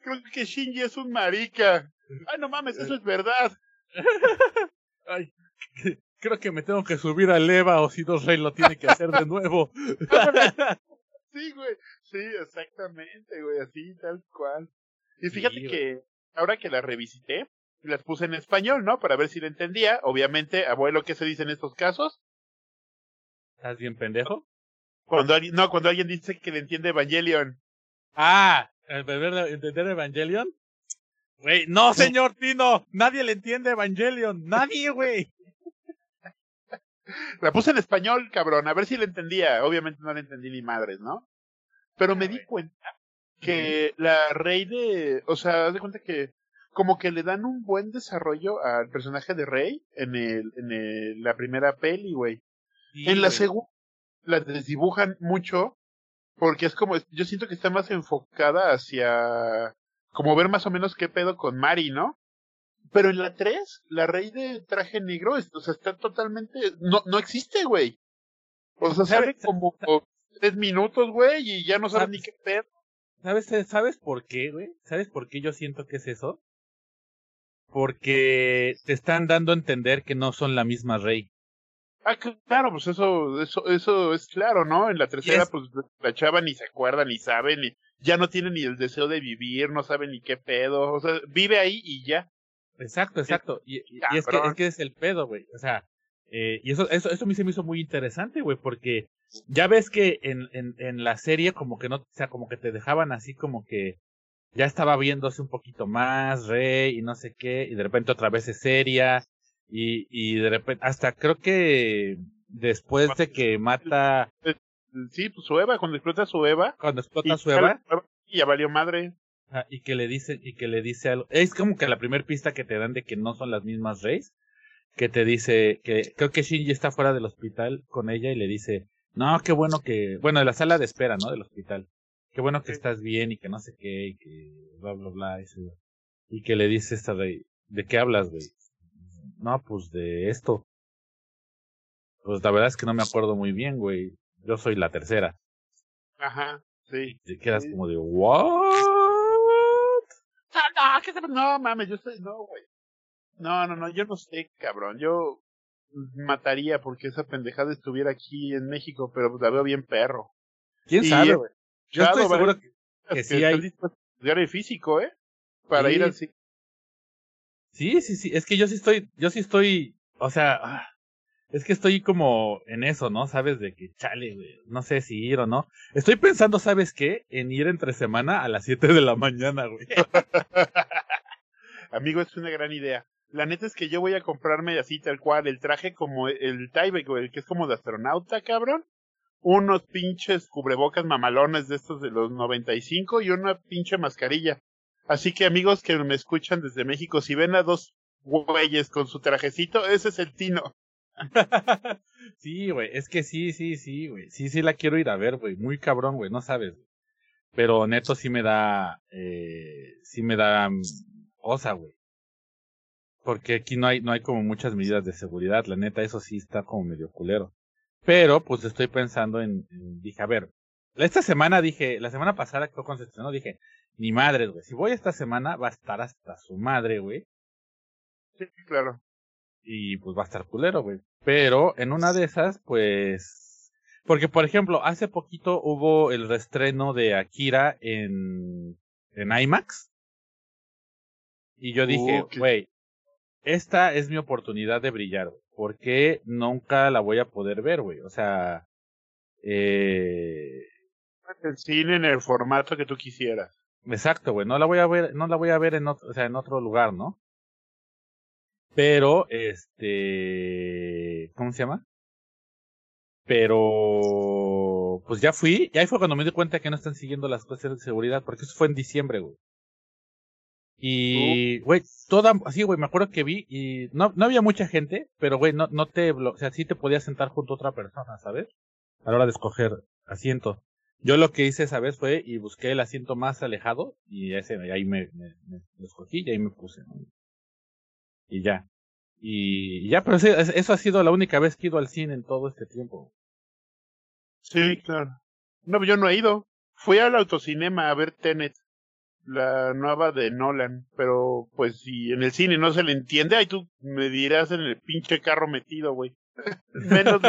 S3: Creo que Shinji es un marica. Ay, no mames, eso es verdad.
S2: Ay, creo que me tengo que subir a Eva o si no Rey lo tiene que hacer de nuevo.
S3: sí, güey. Sí, exactamente, güey. Así, tal cual. Y fíjate que ahora que la revisité, las puse en español, ¿no? Para ver si la entendía. Obviamente, abuelo, ¿qué se dice en estos casos?
S2: ¿Estás bien pendejo?
S3: Cuando alguien, no, cuando alguien dice que le entiende Evangelion.
S2: Ah, ¿entender Evangelion? Güey, no, señor Tino, nadie le entiende Evangelion, nadie, güey.
S3: La puse en español, cabrón, a ver si le entendía. Obviamente no le entendí ni madres, ¿no? Pero me di cuenta que la Rey de, o sea, haz de cuenta que como que le dan un buen desarrollo al personaje de Rey en el, en el, la primera peli, güey. en la segunda la desdibujan mucho porque es como, yo siento que está más enfocada hacia como ver más o menos qué pedo con Mari, ¿no? Pero en la 3, la rey de traje negro, o sea, está totalmente, no, no existe, güey. O sea, sale como tres minutos, güey, y ya no sabe ni qué pedo.
S2: ¿Sabes, ¿Sabes por qué, güey? ¿Sabes por qué yo siento que es eso? Porque te están dando a entender que no son la misma rey.
S3: Ah, claro, pues eso, eso, eso es claro, ¿no? En la tercera, pues la chava ni se acuerda, ni sabe, ni, ya no tiene ni el deseo de vivir, no sabe ni qué pedo, o sea, vive ahí y ya.
S2: Exacto, exacto. Y, es, que, es que es el pedo, güey. O sea, eh, y eso, eso, eso a mí se me hizo muy interesante, güey, porque ya ves que en, en, en la serie como que no, o sea, como que te dejaban así como que ya estaba viéndose un poquito más, rey y no sé qué, y de repente otra vez es seria, y, y de repente, hasta creo que después de que mata...
S3: Sí, pues su Eva, cuando explota su Eva.
S2: Cuando explota su Eva.
S3: Y ya valió madre.
S2: y que le dice, y que le dice algo. Es como que la primera pista que te dan de que no son las mismas Reyes. Que te dice que creo que Shinji está fuera del hospital con ella y le dice, no, qué bueno que, bueno, de la sala de espera, ¿no? Del hospital. Qué bueno que estás bien y que no sé qué y que bla, bla, bla. Y, y que le dice esta Rey, ¿de qué hablas, güey? No, pues de esto. Pues la verdad es que no me acuerdo muy bien, güey. Yo soy la tercera.
S3: Ajá, sí.
S2: Te quedas como de, ¿what?
S3: Ah, no, no, mames, yo soy, no, güey. No, no, no, yo no sé, cabrón. Yo mataría porque esa pendejada estuviera aquí en México, pero pues la veo bien perro.
S2: ¿Quién sabe, güey? Yo estoy seguro que, que, sí hay.
S3: Diario físico, ¿eh? Para ir al
S2: Sí, sí, sí, es que yo sí estoy, yo sí estoy, o sea, ah, es que estoy como en eso, ¿no? Sabes de que chale, no sé si ir o no. Estoy pensando, ¿sabes qué? En ir entre semana a las 7 de la mañana, güey.
S3: Amigo, es una gran idea. La neta es que yo voy a comprarme así tal cual el traje como el Tyvek, güey, que es como de astronauta, cabrón. Unos pinches cubrebocas mamalones de estos de los 95 y una pinche mascarilla. Así que amigos que me escuchan desde México, si ven a dos güeyes con su trajecito, ese es el Tino.
S2: sí, güey, es que sí, sí, sí, güey. Sí, sí la quiero ir a ver, güey. Muy cabrón, güey, no sabes. Pero neto sí me da, eh, sí me da mm, osa, güey. Porque aquí no hay, no hay como muchas medidas de seguridad, la neta, eso sí está como medio culero. Pero, pues estoy pensando en, dije, a ver, esta semana dije, la semana pasada que fue con no dije, ni madre, güey. Si voy esta semana, va a estar hasta su madre, güey.
S3: Sí, claro.
S2: Y pues va a estar culero, güey. Pero en una de esas, pues. Porque, por ejemplo, hace poquito hubo el restreno de Akira en, en IMAX. Y yo dije, güey, esta es mi oportunidad de brillar, güey. Porque nunca la voy a poder ver, güey. O sea, eh...
S3: El cine en el formato que tú quisieras.
S2: Exacto, güey, no la voy a ver, no la voy a ver en otro, o sea, en otro lugar, ¿no? Pero, este, ¿cómo se llama? Pero, pues ya fui, y ahí fue cuando me di cuenta que no están siguiendo las cosas de seguridad, porque eso fue en diciembre, güey. Y, güey, toda, así, güey, me acuerdo que vi y no, no había mucha gente, pero, güey, no, no te, o sea, sí te podías sentar junto a otra persona, ¿sabes? A la hora de escoger asiento. Yo lo que hice esa vez fue y busqué el asiento más alejado y ahí me, me, escogí y ahí me puse. Y ya. Y, ya, pero eso ha sido la única vez que he ido al cine en todo este tiempo.
S3: Sí, claro. No, yo no he ido. Fui al autocinema a ver Tenet. la nueva de Nolan, pero pues si en el cine no se le entiende, ay tú me dirás en el pinche carro metido, güey. Menos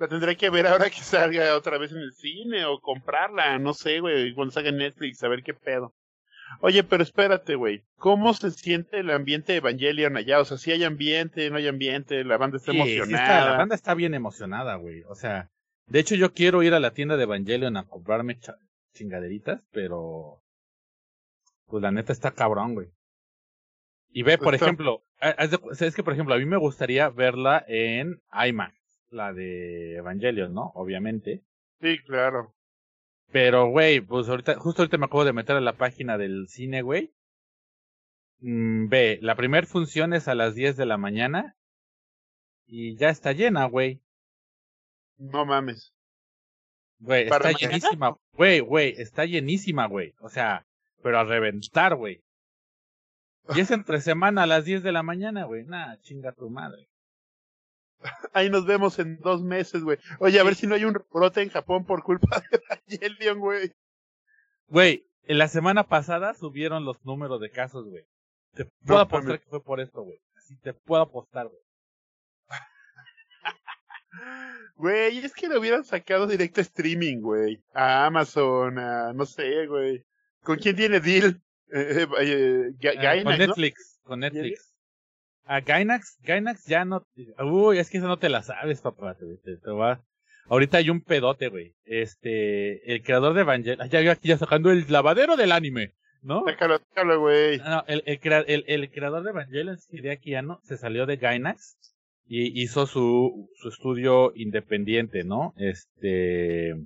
S3: la tendré que ver ahora que salga otra vez en el cine o comprarla, no sé, güey, cuando salga en Netflix, a ver qué pedo. Oye, pero espérate, güey. ¿Cómo se siente el ambiente de Evangelion allá? O sea, si hay ambiente, no hay ambiente, la banda está emocionada.
S2: la banda está bien emocionada, güey. O sea, de hecho yo quiero ir a la tienda de Evangelion a comprarme chingaderitas, pero pues la neta está cabrón, güey. Y ve, por ejemplo, es que por ejemplo, a mí me gustaría verla en IMAX, la de Evangelion, ¿no? Obviamente.
S3: Sí, claro.
S2: Pero, güey, pues ahorita, justo ahorita me acabo de meter a la página del cine, güey. Mm, ve, la primera función es a las 10 de la mañana y ya está llena, güey.
S3: No mames.
S2: Güey, está llenísima. Güey, güey, está llenísima, güey. O sea, pero a reventar, güey. Y es entre semana a las 10 de la mañana, güey. Nah, chinga tu madre.
S3: Ahí nos vemos en dos meses, güey. Oye, a ver si no hay un brote en Japón por culpa de Evangelion, güey.
S2: Güey, en la semana pasada subieron los números de casos, güey. Te puedo apostar que fue por esto, güey. Así te puedo apostar, güey.
S3: Güey, es que lo hubieran sacado directo a streaming, güey. A Amazon, a no sé, güey. ¿Con quién tiene deal? Eh, eh, eh
S2: con Netflix, con Netflix. A Gainax, Gainax ya no. Uy, es que eso no te la sabes, papá. Te, te, va. Ahorita hay un pedote, güey. Este, el creador de Evangelion. Ya yo aquí ya sacando el lavadero del anime, ¿no?
S3: Sácalo, sácalo, güey.
S2: No, el, el, el, creador de Evangelion, Hideaki Anno, se salió de Gainax y hizo su, su estudio independiente, ¿no? Este.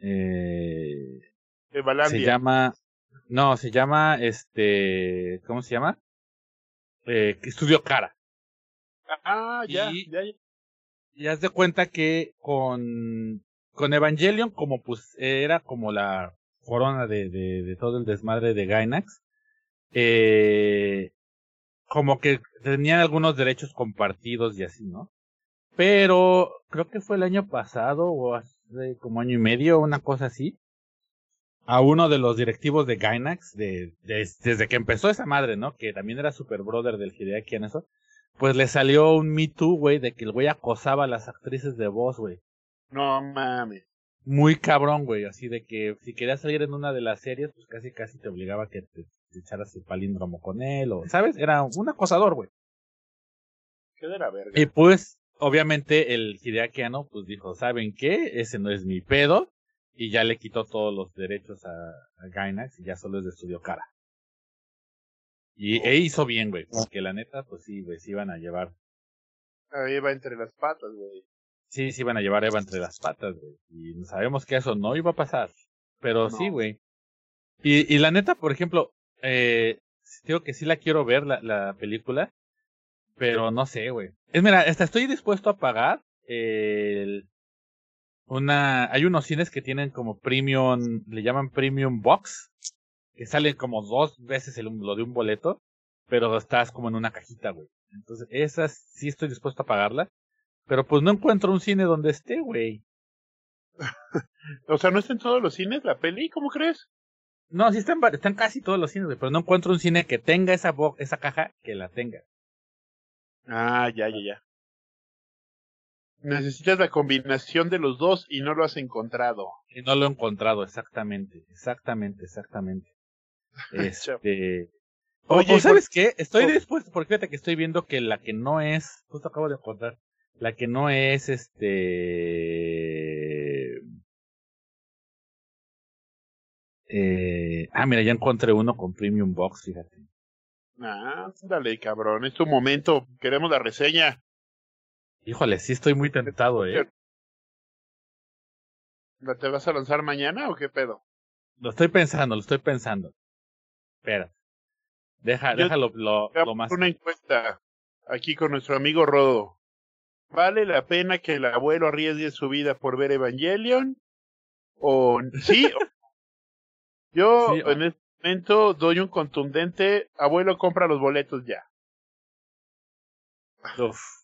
S2: Eh, se llama. No, se llama. Este. ¿Cómo se llama? Eh, estudio Cara.
S3: Ah, ya, y, ya,
S2: ya. haz de cuenta que con. Con Evangelion, como pues era como la corona de, de, de todo el desmadre de Gainax, eh, como que tenían algunos derechos compartidos y así, ¿no? Pero creo que fue el año pasado o hace como año y medio, una cosa así, a uno de los directivos de Gainax, de, desde que empezó esa madre, ¿no? Que también era super brother del Hideaki en eso, pues le salió un Me Too, güey, de que el güey acosaba a las actrices de voz, güey.
S3: No mames.
S2: Muy cabrón, güey, así de que si querías salir en una de las series, pues casi casi te obligaba a que te echaras el palíndromo con él, o, ¿sabes? Era un acosador, güey.
S3: ¿Qué de la verga?
S2: Y pues, obviamente, el Hideakiano, pues dijo, ¿saben qué? Ese no es mi pedo, y ya le quitó todos los derechos a, a Gainax, y ya solo es de estudio cara. Y e hizo bien, güey, porque la neta, pues sí, güey, se iban a llevar.
S3: A Eva entre las patas, güey.
S2: Sí, se iban a llevar a Eva entre las patas, güey. Y sabemos que eso no iba a pasar. Pero sí, güey. Y, y la neta, por ejemplo, eh, digo que sí la quiero ver, la, la película, pero no sé, güey. Es mira, hasta estoy dispuesto a pagar el, una, hay unos cines que tienen como premium, le llaman premium box, que salen como dos veces el, lo de un boleto, pero estás como en una cajita, güey. Entonces, esas sí estoy dispuesto a pagarla, pero pues no encuentro un cine donde esté, güey.
S3: o sea, ¿no está en todos los cines la peli? ¿Cómo crees?
S2: No, sí están, están casi todos los cines, pero no encuentro un cine que tenga esa, esa caja que la tenga.
S3: Ah, ya, ya, ya. Necesitas la combinación de los dos y no lo has encontrado.
S2: Y no lo he encontrado, exactamente, exactamente, exactamente. Este. Oye, ¿sabes qué? Estoy dispuesto, porque fíjate que estoy viendo que la que no es, justo acabo de encontrar, la que no es este eh, ah, mira, ya encontré uno con Premium Box, fíjate.
S3: Ah, dale, cabrón, es tu momento, queremos la reseña.
S2: Híjole, sí estoy muy tentado, eh.
S3: ¿La te vas a lanzar mañana o qué pedo?
S2: Lo estoy pensando, lo estoy pensando. Espera. Deja, déjalo lo, lo más.
S3: Una encuesta aquí con nuestro amigo Rodo. ¿Vale la pena que el abuelo arriesgue su vida por ver Evangelion? ¿O sí yo en este momento doy un contundente, abuelo compra los boletos ya.
S2: Uf.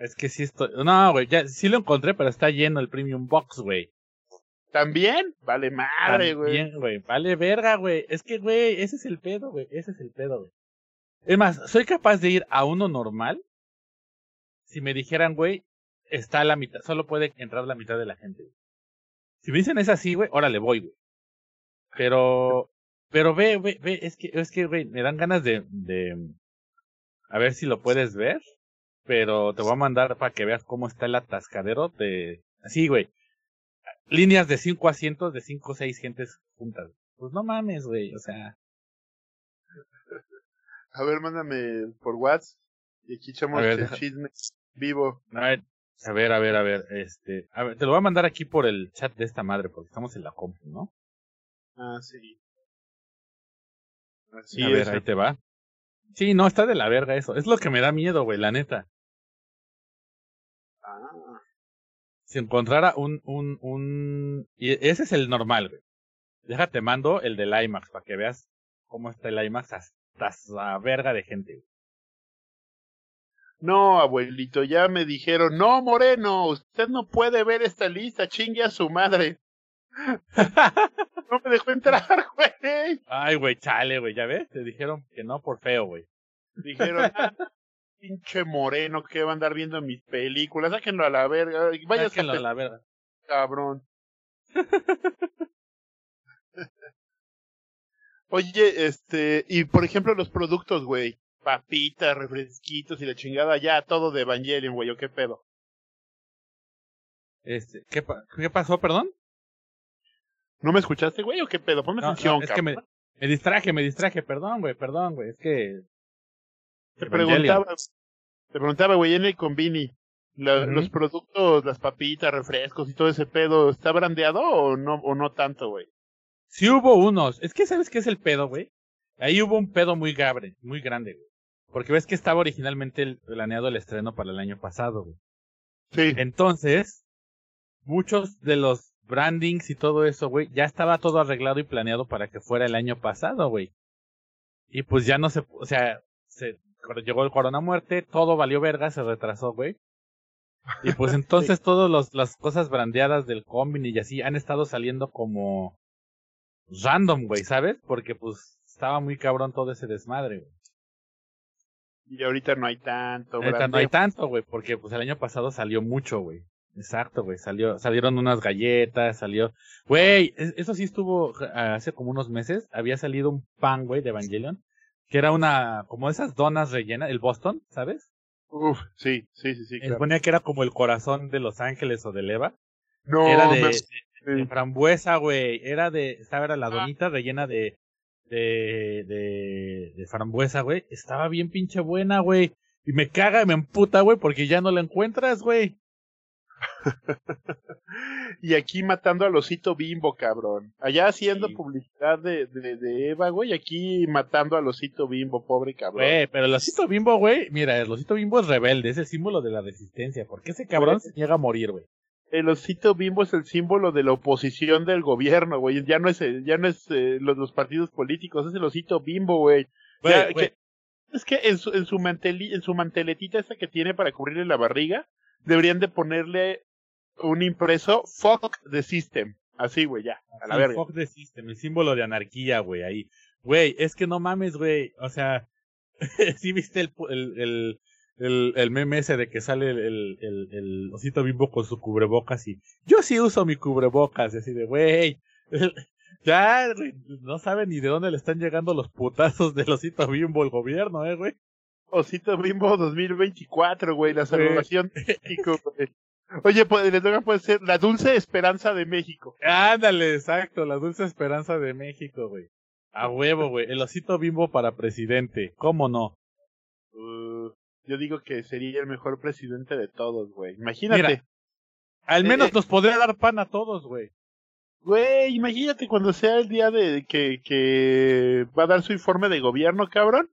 S2: Es que sí estoy... No, güey, ya sí lo encontré, pero está lleno el Premium Box, güey.
S3: ¿También? Vale madre, güey.
S2: Bien, güey. Vale verga, güey. Es que, güey, ese es el pedo, güey. Ese es el pedo, güey. Es más, soy capaz de ir a uno normal si me dijeran, güey, está a la mitad, solo puede entrar la mitad de la gente. Si me dicen es así, güey, órale, voy, güey. Pero, pero ve, ve, ve, es que, es que, güey, me dan ganas de, de, a ver si lo puedes ver, pero te voy a mandar para que veas cómo está el atascadero de, así, güey. Líneas de cinco asientos de cinco o seis gentes juntas. Pues no mames, güey, o sea.
S3: A ver, mándame por WhatsApp y aquí echamos el chisme vivo.
S2: A ver, a ver, a ver, a ver, este, a ver, te lo voy a mandar aquí por el chat de esta madre, porque estamos en la compu, ¿no?
S3: Ah, sí. Así
S2: a ver, ahí te va. Sí, no, está de la verga eso. Es lo que me da miedo, güey, la neta.
S3: Ah.
S2: Si encontrara un, un, un... Y ese es el normal, güey. Déjate mando el del IMAX para que veas cómo está el IMAX hasta la verga de gente. Güey.
S3: No, abuelito, ya me dijeron, no, Moreno, usted no puede ver esta lista, chingue a su madre. no me dejó entrar, güey.
S2: Ay, güey, chale, güey, ya ves, te dijeron que no por feo, güey.
S3: Dijeron, ah, pinche Moreno que va a andar viendo mis películas, sáquenlo a la verga. Vaya
S2: sáquenlo a la verga.
S3: Cabrón. Oye, este, y por ejemplo los productos, güey papitas, refresquitos y la chingada, ya todo de Evangelion, güey, ¿o qué pedo?
S2: Este, ¿qué, ¿qué pasó, perdón?
S3: ¿No me escuchaste, güey, o qué pedo? Ponme atención,
S2: es que me, me, distraje, me distraje, perdón, güey, perdón, güey, es que...
S3: Te preguntaba, te preguntaba, güey, en el convini, los productos, las papitas, refrescos y todo ese pedo, ¿está brandeado o no, o no tanto, güey?
S2: Sí hubo unos, es que ¿sabes qué es el pedo, güey? Ahí hubo un pedo muy gabre, muy grande, güey. Porque ves que estaba originalmente planeado el estreno para el año pasado, güey.
S3: Sí.
S2: Entonces, muchos de los brandings y todo eso, güey, ya estaba todo arreglado y planeado para que fuera el año pasado, güey. Y pues ya no se, o sea, se llegó el corona muerte, todo valió verga, se retrasó, güey. Y pues entonces todas las cosas brandeadas del combine y así han estado saliendo como random, güey, ¿sabes? Porque pues estaba muy cabrón todo ese desmadre, güey.
S3: Y ahorita no hay tanto,
S2: güey. Ahorita no hay tanto, güey, porque pues el año pasado salió mucho, güey. Exacto, güey. Salió, salieron unas galletas, salió. Güey, eso sí estuvo hace como unos meses. Había salido un pan, güey, de Evangelion. Que era una, como esas donas rellenas, el Boston, ¿sabes?
S3: Uf, sí, sí, sí, sí.
S2: Se ponía que era como el corazón de Los Ángeles o de Leva.
S3: No,
S2: era de, frambuesa, güey. Era de, estaba era la ah. donita rellena de, de, de, de frambuesa, güey, estaba bien pinche buena, güey. Y me caga y me emputa, güey, porque ya no la encuentras, güey.
S3: y aquí matando al osito bimbo, cabrón. Allá haciendo publicidad de, de, de, Eva, güey, aquí matando al osito bimbo, pobre cabrón.
S2: Güey, pero el osito bimbo, güey, mira, el osito bimbo es rebelde, es el símbolo de la resistencia. ¿Por qué ese cabrón se niega a morir, güey?
S3: el osito bimbo es el símbolo de la oposición del gobierno, güey. Ya no es, ya no es eh, los, partidos políticos, es el osito bimbo, güey. Es que en su, en su, en su manteletita esa que tiene para cubrirle la barriga, deberían de ponerle un impreso fuck the system. Así, güey, ya, a la verga.
S2: Fuck the system, el símbolo de anarquía, güey, ahí. Güey, es que no mames, güey. O sea, ¿sí viste el, el el, el meme ese de que sale el, el, el, osito bimbo con su cubrebocas y yo sí uso mi cubrebocas, y así de, güey, ya no saben ni de dónde le están llegando los putazos del osito bimbo el gobierno, eh, güey.
S3: Osito bimbo 2024, güey, la salvación Oye, pues, les puede ser la dulce esperanza de México.
S2: Ándale, exacto, la dulce esperanza de México, güey. A huevo, güey. El osito bimbo para presidente. ¿Cómo no?
S3: Uh, yo digo que sería el mejor presidente de todos, güey. Imagínate.
S2: al menos eh, nos podría dar pan a todos, güey.
S3: Güey, imagínate cuando sea el día de que, que va a dar su informe de gobierno, cabrón.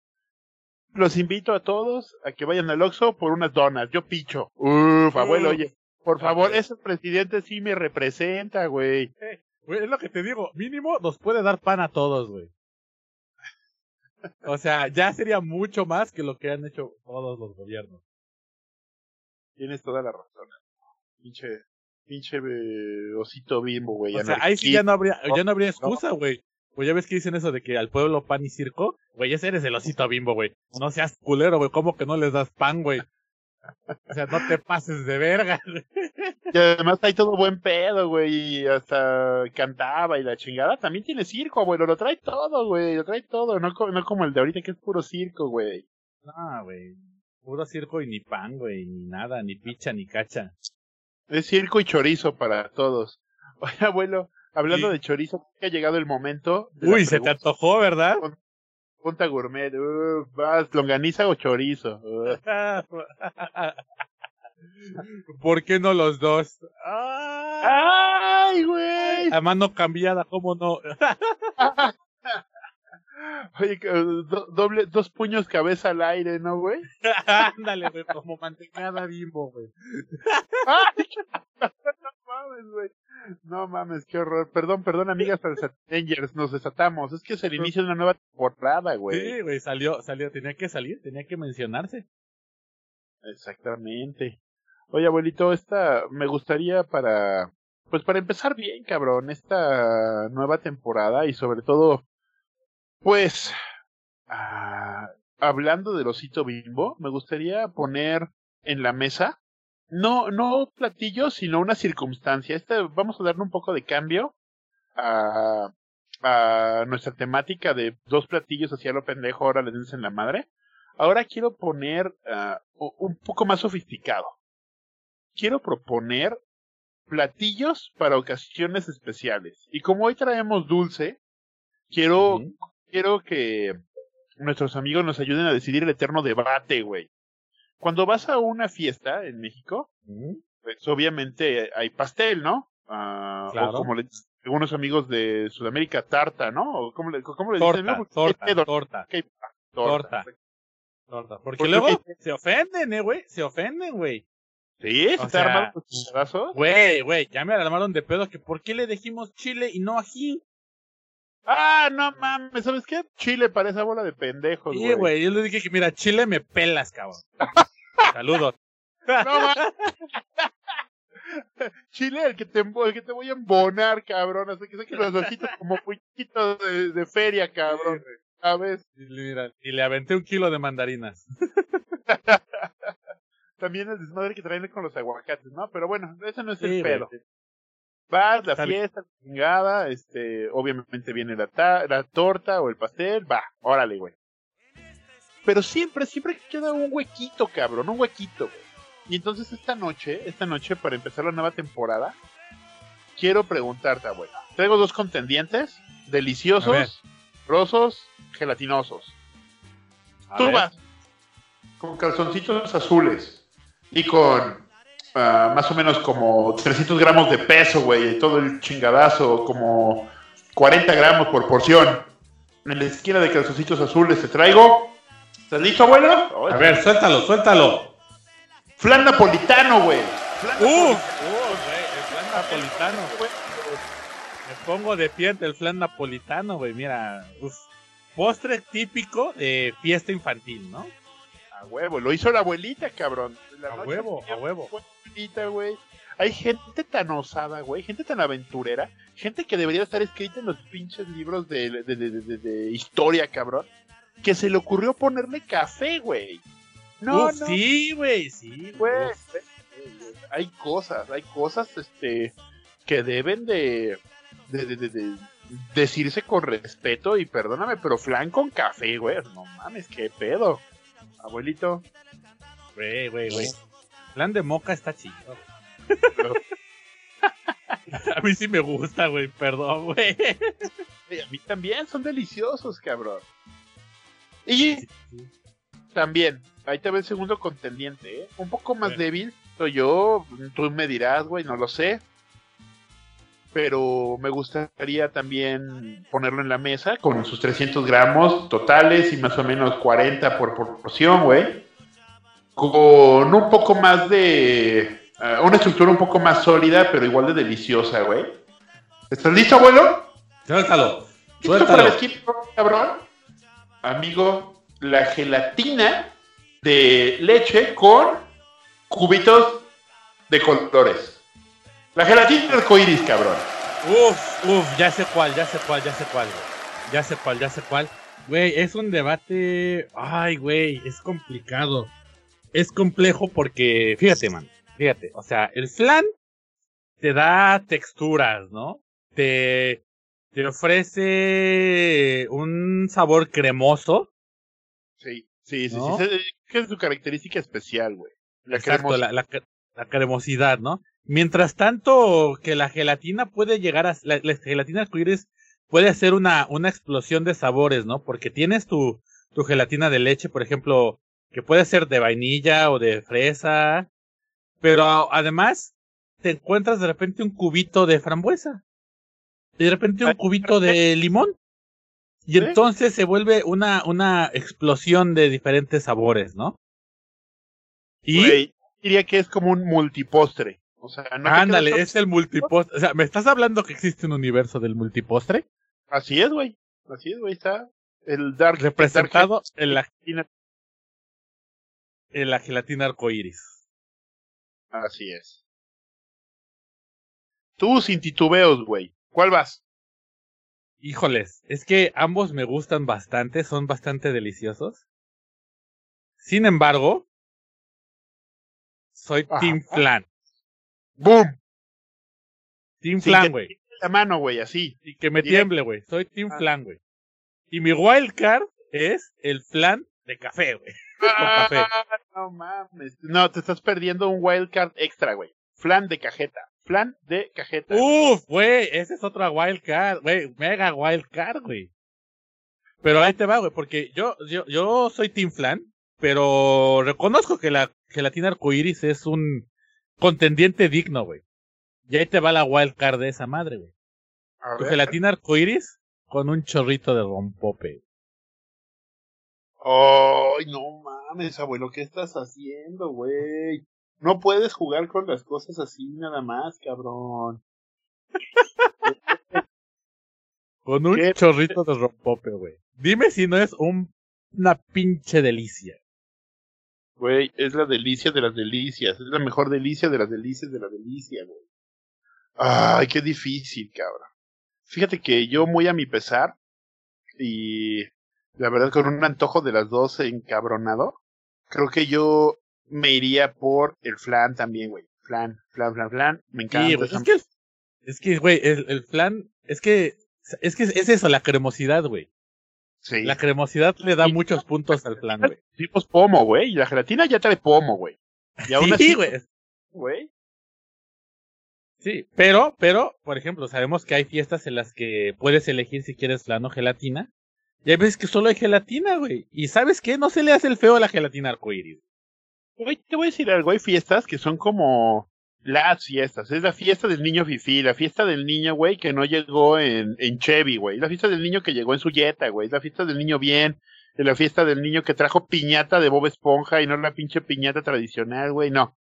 S3: Los invito a todos a que vayan al Oxxo por unas donas. Yo picho. Uf, abuelo, oye. Por favor, ese presidente sí me representa, güey.
S2: Eh, güey, es lo que te digo. Mínimo nos puede dar pan a todos, güey. O sea, ya sería mucho más que lo que han hecho todos los gobiernos.
S3: Tienes toda la razón. Pinche pinche eh, osito bimbo, güey.
S2: O sea, ahí sí ya no habría, ya no habría excusa, güey. Pues ya ves que dicen eso de que al pueblo pan y circo, güey, ese eres el osito bimbo, güey. No seas culero, güey, ¿cómo que no les das pan, güey? O sea, no te pases de verga.
S3: Y además hay todo buen pedo, güey, y hasta cantaba y la chingada. También tiene circo, güey, lo trae todo, güey, lo trae todo, no, no como el de ahorita que es puro circo, güey.
S2: No, güey, puro circo y ni pan, güey, ni nada, ni picha, ni cacha.
S3: Es circo y chorizo para todos. Oye, abuelo, hablando de chorizo, que ha llegado el momento.
S2: Uy, se te antojó, ¿verdad?
S3: Punta gourmet, uh, vas, longaniza o chorizo. Uh.
S2: ¿Por qué no los dos?
S3: ¡Ay, güey!
S2: A mano cambiada, ¿cómo no?
S3: Oye, doble, dos puños cabeza al aire, ¿no, güey?
S2: Ándale, güey, como mantecada bimbo, güey.
S3: no mames, güey. No mames, qué horror. Perdón, perdón, amigas Avengers, nos desatamos. Es que es el inicio de una nueva temporada, güey.
S2: Sí, güey, salió, salió, tenía que salir, tenía que mencionarse.
S3: Exactamente. Oye, abuelito, esta me gustaría para, pues para empezar bien, cabrón, esta nueva temporada y sobre todo, pues, ah, hablando del osito bimbo, me gustaría poner en la mesa, no, no platillos, sino una circunstancia. Esta, vamos a darle un poco de cambio a, a nuestra temática de dos platillos hacia lo pendejo, ahora le dicen la madre. Ahora quiero poner uh, un poco más sofisticado quiero proponer platillos para ocasiones especiales. Y como hoy traemos dulce, quiero, quiero que nuestros amigos nos ayuden a decidir el eterno debate, güey. Cuando vas a una fiesta en México, pues obviamente hay pastel, ¿no? Ah, claro. O como le algunos amigos de Sudamérica, tarta, ¿no? O ¿Cómo le, cómo le
S2: dicen? Torta, torta, torta. torta. Porque luego se ofenden, eh, güey. Se ofenden, güey.
S3: ¿Sí? ¿Se te armaron los
S2: Güey, güey, ya me armaron de pedo que ¿por qué le dijimos chile y no ají?
S3: Ah, no mames, ¿sabes qué? Chile para esa bola de pendejos, güey.
S2: Sí, güey, yo le dije que mira, chile me pelas, cabrón. Saludos. No.
S3: Chile, el que te, el que te voy a embonar, cabrón. Así que que los ojitos como puñitos de, de feria, cabrón. ¿Sabes?
S2: Y, mira, y le aventé un kilo de mandarinas
S3: también el desmadre que traen con los aguacates, ¿no? Pero bueno, ese no es el pedo. Vas, la fiesta, chingada, este, obviamente viene la, la torta o el pastel, va, órale, güey. Pero siempre, siempre queda un huequito, cabrón, un huequito, güey. Y entonces esta noche, esta noche, para empezar la nueva temporada, quiero preguntarte, abuela. Traigo dos contendientes, deliciosos, rosos, gelatinosos. Tú vas con calzoncitos azules y con ah, más o menos como 300 gramos de peso, güey, todo el chingadazo, como 40 gramos por porción. En la esquina de calzoncitos azules te traigo. ¿Estás listo, abuelo?
S2: A ver, suéltalo, suéltalo.
S3: Flan napolitano, güey.
S2: ¡Uh! ¡Uh, güey! El flan napolitano. Me pongo de pie ante el flan napolitano, güey. Mira, postre típico de fiesta infantil, ¿no?
S3: A huevo, lo hizo la abuelita, cabrón.
S2: a huevo, a huevo.
S3: güey. Hay gente tan osada, güey, gente tan aventurera, gente que debería estar escrita en los pinches libros de, de, de, de historia, cabrón, que se le ocurrió ponerle café, güey.
S2: No, no. Sí, güey, sí, güey.
S3: Hay cosas, hay cosas, este, que deben de, de, de, de, decirse con respeto y perdóname, pero flan con café, güey. No mames, qué pedo. Abuelito.
S2: Güey, güey, güey. Plan de moca está chido. a mí sí me gusta, güey, perdón, güey.
S3: A mí también, son deliciosos, cabrón. Y también, ahí te ve el segundo contendiente, ¿eh? Un poco más débil, soy yo, tú me dirás, güey, no lo sé. Pero me gustaría también ponerlo en la mesa con sus 300 gramos totales y más o menos 40 por porción, güey con un poco más de. Uh, una estructura un poco más sólida, pero igual de deliciosa, güey. ¿Estás listo, abuelo?
S2: Suéltalo.
S3: ¿Listo para el equipo, cabrón? Amigo, la gelatina de leche con cubitos de colores. La gelatina arcoíris, cabrón.
S2: Uf, uf, ya sé cuál, ya sé cuál, ya sé cuál. Ya sé cuál, ya sé cuál. Güey, es un debate. Ay, güey, es complicado. Es complejo porque, fíjate, man, fíjate, o sea, el flan te da texturas, ¿no? Te, te ofrece un sabor cremoso.
S3: Sí, sí, sí, sí. Que es su característica especial, güey.
S2: La, Exacto, la, la, la, cremosidad, ¿no? Mientras tanto, que la gelatina puede llegar a. La, la gelatina arcoíris puede hacer una, una explosión de sabores, ¿no? Porque tienes tu, tu gelatina de leche, por ejemplo, que puede ser de vainilla o de fresa, pero además te encuentras de repente un cubito de frambuesa, y de repente un cubito de limón, y entonces se vuelve una, una explosión de diferentes sabores, ¿no?
S3: Y diría que es como un multipostre. O sea, no
S2: Ándale, es el multipostre. O sea, ¿me estás hablando que existe un universo del multipostre?
S3: Así es, güey. Así es, güey. Está el Dark.
S2: Representado en la en la gelatina arcoíris.
S3: Así es. Tú sin titubeos, güey. ¿Cuál vas?
S2: Híjoles, es que ambos me gustan bastante, son bastante deliciosos. Sin embargo, soy Team Flan.
S3: ¡Boom!
S2: Team Flan, güey.
S3: La mano, güey, así.
S2: Y que me tiemble, güey. Soy Team ah. Flan, güey. Y mi wildcard es el flan de café, güey.
S3: Ah, no mames. No, te estás perdiendo un wildcard extra, güey. Flan de cajeta. Flan de cajeta.
S2: Uf, güey. Ese es otra wildcard, güey. Mega wildcard, güey. Pero ahí te va, güey, porque yo, yo, yo soy Team Flan, pero reconozco que la gelatina arcoiris es un contendiente digno, güey. Y ahí te va la wildcard de esa madre, güey. Tu gelatina arcoiris con un chorrito de rompope.
S3: Ay, no mames, abuelo, ¿qué estás haciendo, güey? No puedes jugar con las cosas así nada más, cabrón.
S2: con un chorrito de rompope, güey. Dime si no es un, una pinche delicia.
S3: Güey, es la delicia de las delicias. Es la mejor delicia de las delicias de la delicia, güey. Ay, qué difícil, cabrón. Fíjate que yo muy a mi pesar y la verdad con un antojo de las dos encabronado, creo que yo me iría por el flan también, güey. Flan, flan, flan, flan. Me encanta.
S2: es, que, es que, güey, el, el, flan, es que, es que es eso, la cremosidad, güey. Sí. La cremosidad le da muchos puntos al flan, güey.
S3: Tipos pomo, güey. Y la gelatina ya trae pomo, güey.
S2: Y aún sí, güey. Güey. Sí, pero, pero, por ejemplo, sabemos que hay fiestas en las que puedes elegir si quieres flan o gelatina. Y hay veces que solo hay gelatina, güey. Y ¿sabes qué? No se le hace el feo a la gelatina arcoíris.
S3: Güey, te voy a decir algo. Hay fiestas que son como las fiestas. Es la fiesta del niño Fifi, la fiesta del niño, güey, que no llegó en, en Chevy, güey. La fiesta del niño que llegó en su Jetta, güey. La fiesta del niño bien. La fiesta del niño que trajo piñata de Bob Esponja y no la pinche piñata tradicional, güey. No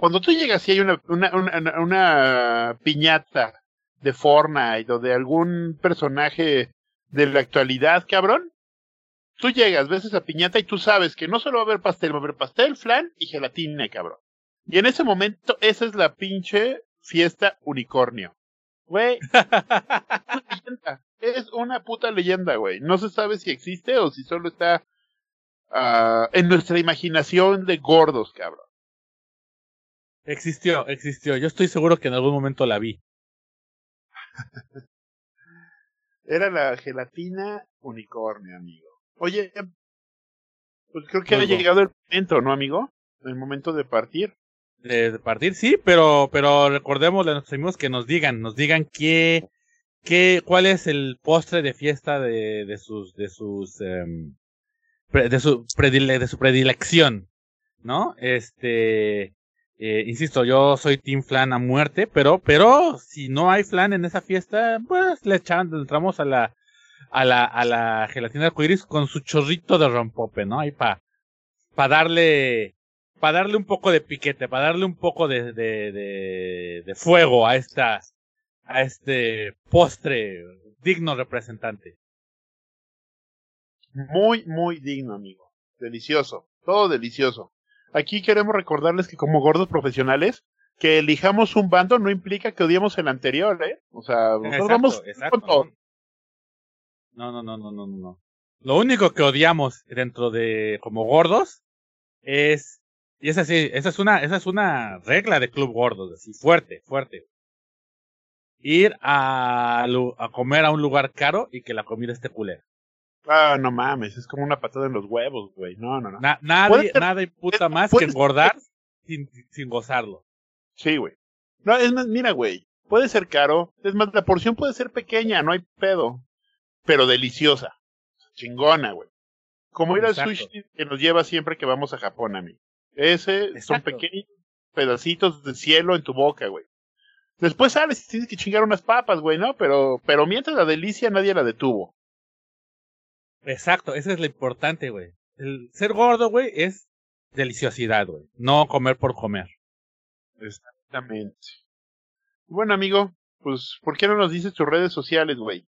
S3: cuando tú llegas y hay una, una, una, una piñata de Fortnite o de algún personaje de la actualidad, cabrón, tú llegas, ves esa piñata y tú sabes que no solo va a haber pastel, va a haber pastel, flan y gelatina, cabrón. Y en ese momento, esa es la pinche fiesta unicornio. Güey, es una puta leyenda, güey. No se sabe si existe o si solo está uh, en nuestra imaginación de gordos, cabrón.
S2: Existió, existió. Yo estoy seguro que en algún momento la vi.
S3: Era la gelatina unicornio, amigo. Oye, pues creo que ha llegado el momento, ¿no, amigo? El momento de partir.
S2: De, partir, sí, pero, pero recordemos a nuestros amigos que nos digan, nos digan qué, qué, cuál es el postre de fiesta de, de sus, de sus, em, de su, de su predilección, ¿no? Este, eh, insisto, yo soy Team Flan a muerte, pero, pero si no hay flan en esa fiesta, pues le echamos, entramos a la, a la, a la gelatina arcoíris con su chorrito de rompope, ¿no? Ahí para pa darle, para darle un poco de piquete, para darle un poco de, de, de, de fuego a esta, a este postre digno representante.
S3: Muy, muy digno, amigo. Delicioso. Todo delicioso. Aquí queremos recordarles que como gordos profesionales que elijamos un bando no implica que odiemos el anterior, ¿eh? O sea, nosotros
S2: Exacto,
S3: vamos
S2: exacto,
S3: con todo.
S2: No, no, no, no, no, no, no. Lo único que odiamos dentro de como gordos es y esa sí, esa es una esa es una regla de club gordos, así fuerte, fuerte. Ir a, a comer a un lugar caro y que la comida esté culera.
S3: Ah, no mames, es como una patada en los huevos, güey. No, no, no.
S2: Na- nadie,
S3: ser-
S2: nada
S3: es-
S2: más que engordar sin, sin gozarlo.
S3: Sí, güey. No, es más, mira, güey. Puede ser caro. Es más, la porción puede ser pequeña, no hay pedo. Pero deliciosa. Chingona, güey. Como ir al sushi que nos lleva siempre que vamos a Japón, amigo. Ese son pequeños pedacitos de cielo en tu boca, güey. Después sales y tienes que chingar unas papas, güey, ¿no? Pero, pero mientras la delicia nadie la detuvo.
S2: Exacto, eso es lo importante, güey. El ser gordo, güey, es deliciosidad, güey. No comer por comer.
S3: Exactamente. Bueno, amigo, pues, ¿por qué no nos dices tus redes sociales, güey?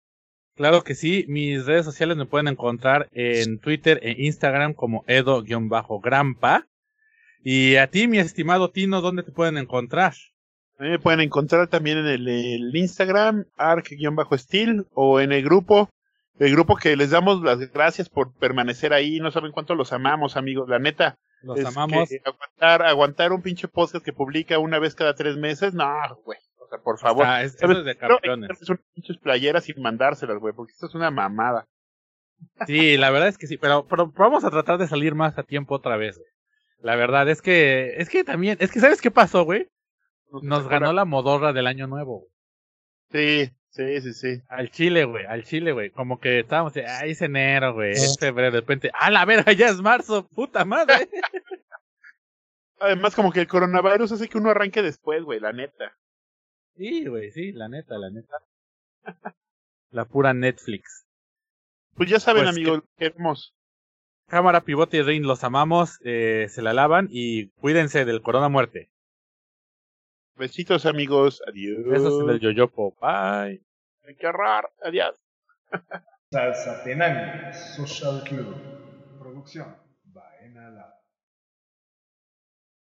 S2: Claro que sí, mis redes sociales me pueden encontrar en Twitter e Instagram como edo-grampa. Y a ti, mi estimado Tino, ¿dónde te pueden encontrar?
S3: A mí me pueden encontrar también en el, el Instagram, arc-steel, o en el grupo, el grupo que les damos las gracias por permanecer ahí. No saben cuánto los amamos, amigos. La neta,
S2: Los amamos.
S3: aguantar, aguantar un pinche podcast que publica una vez cada tres meses, no, güey. Sea, por favor. Hacer unas pinches playeras y mandárselas, güey, porque esto es una mamada.
S2: Sí, la verdad es que sí, pero, pero vamos a tratar de salir más a tiempo otra vez, güey. La verdad es que, es que también, es que ¿sabes qué pasó, güey? Nos ganó la modorra del año nuevo, güey.
S3: Sí, sí, sí, sí.
S2: Al Chile, güey, al Chile, güey. Como que estábamos, ay, es enero, güey, es febrero, de repente, ah, la verga, ya es marzo, puta madre.
S3: Además, como que el coronavirus hace que uno arranque después, güey, la neta.
S2: Sí, güey, sí, la neta, la neta. La pura Netflix.
S3: Pues ya saben,
S2: Pues
S3: amigos, queremos.
S2: Cámara, pivote y ring, los amamos, eh, se la lavan y cuídense del corona muerte.
S3: Besitos, amigos. Adiós.
S2: Besos en el yoyopo, bye.
S3: Hay que ahorrar. Adiós.
S1: Salsa Tenango Social Club. Producción Baena Lab.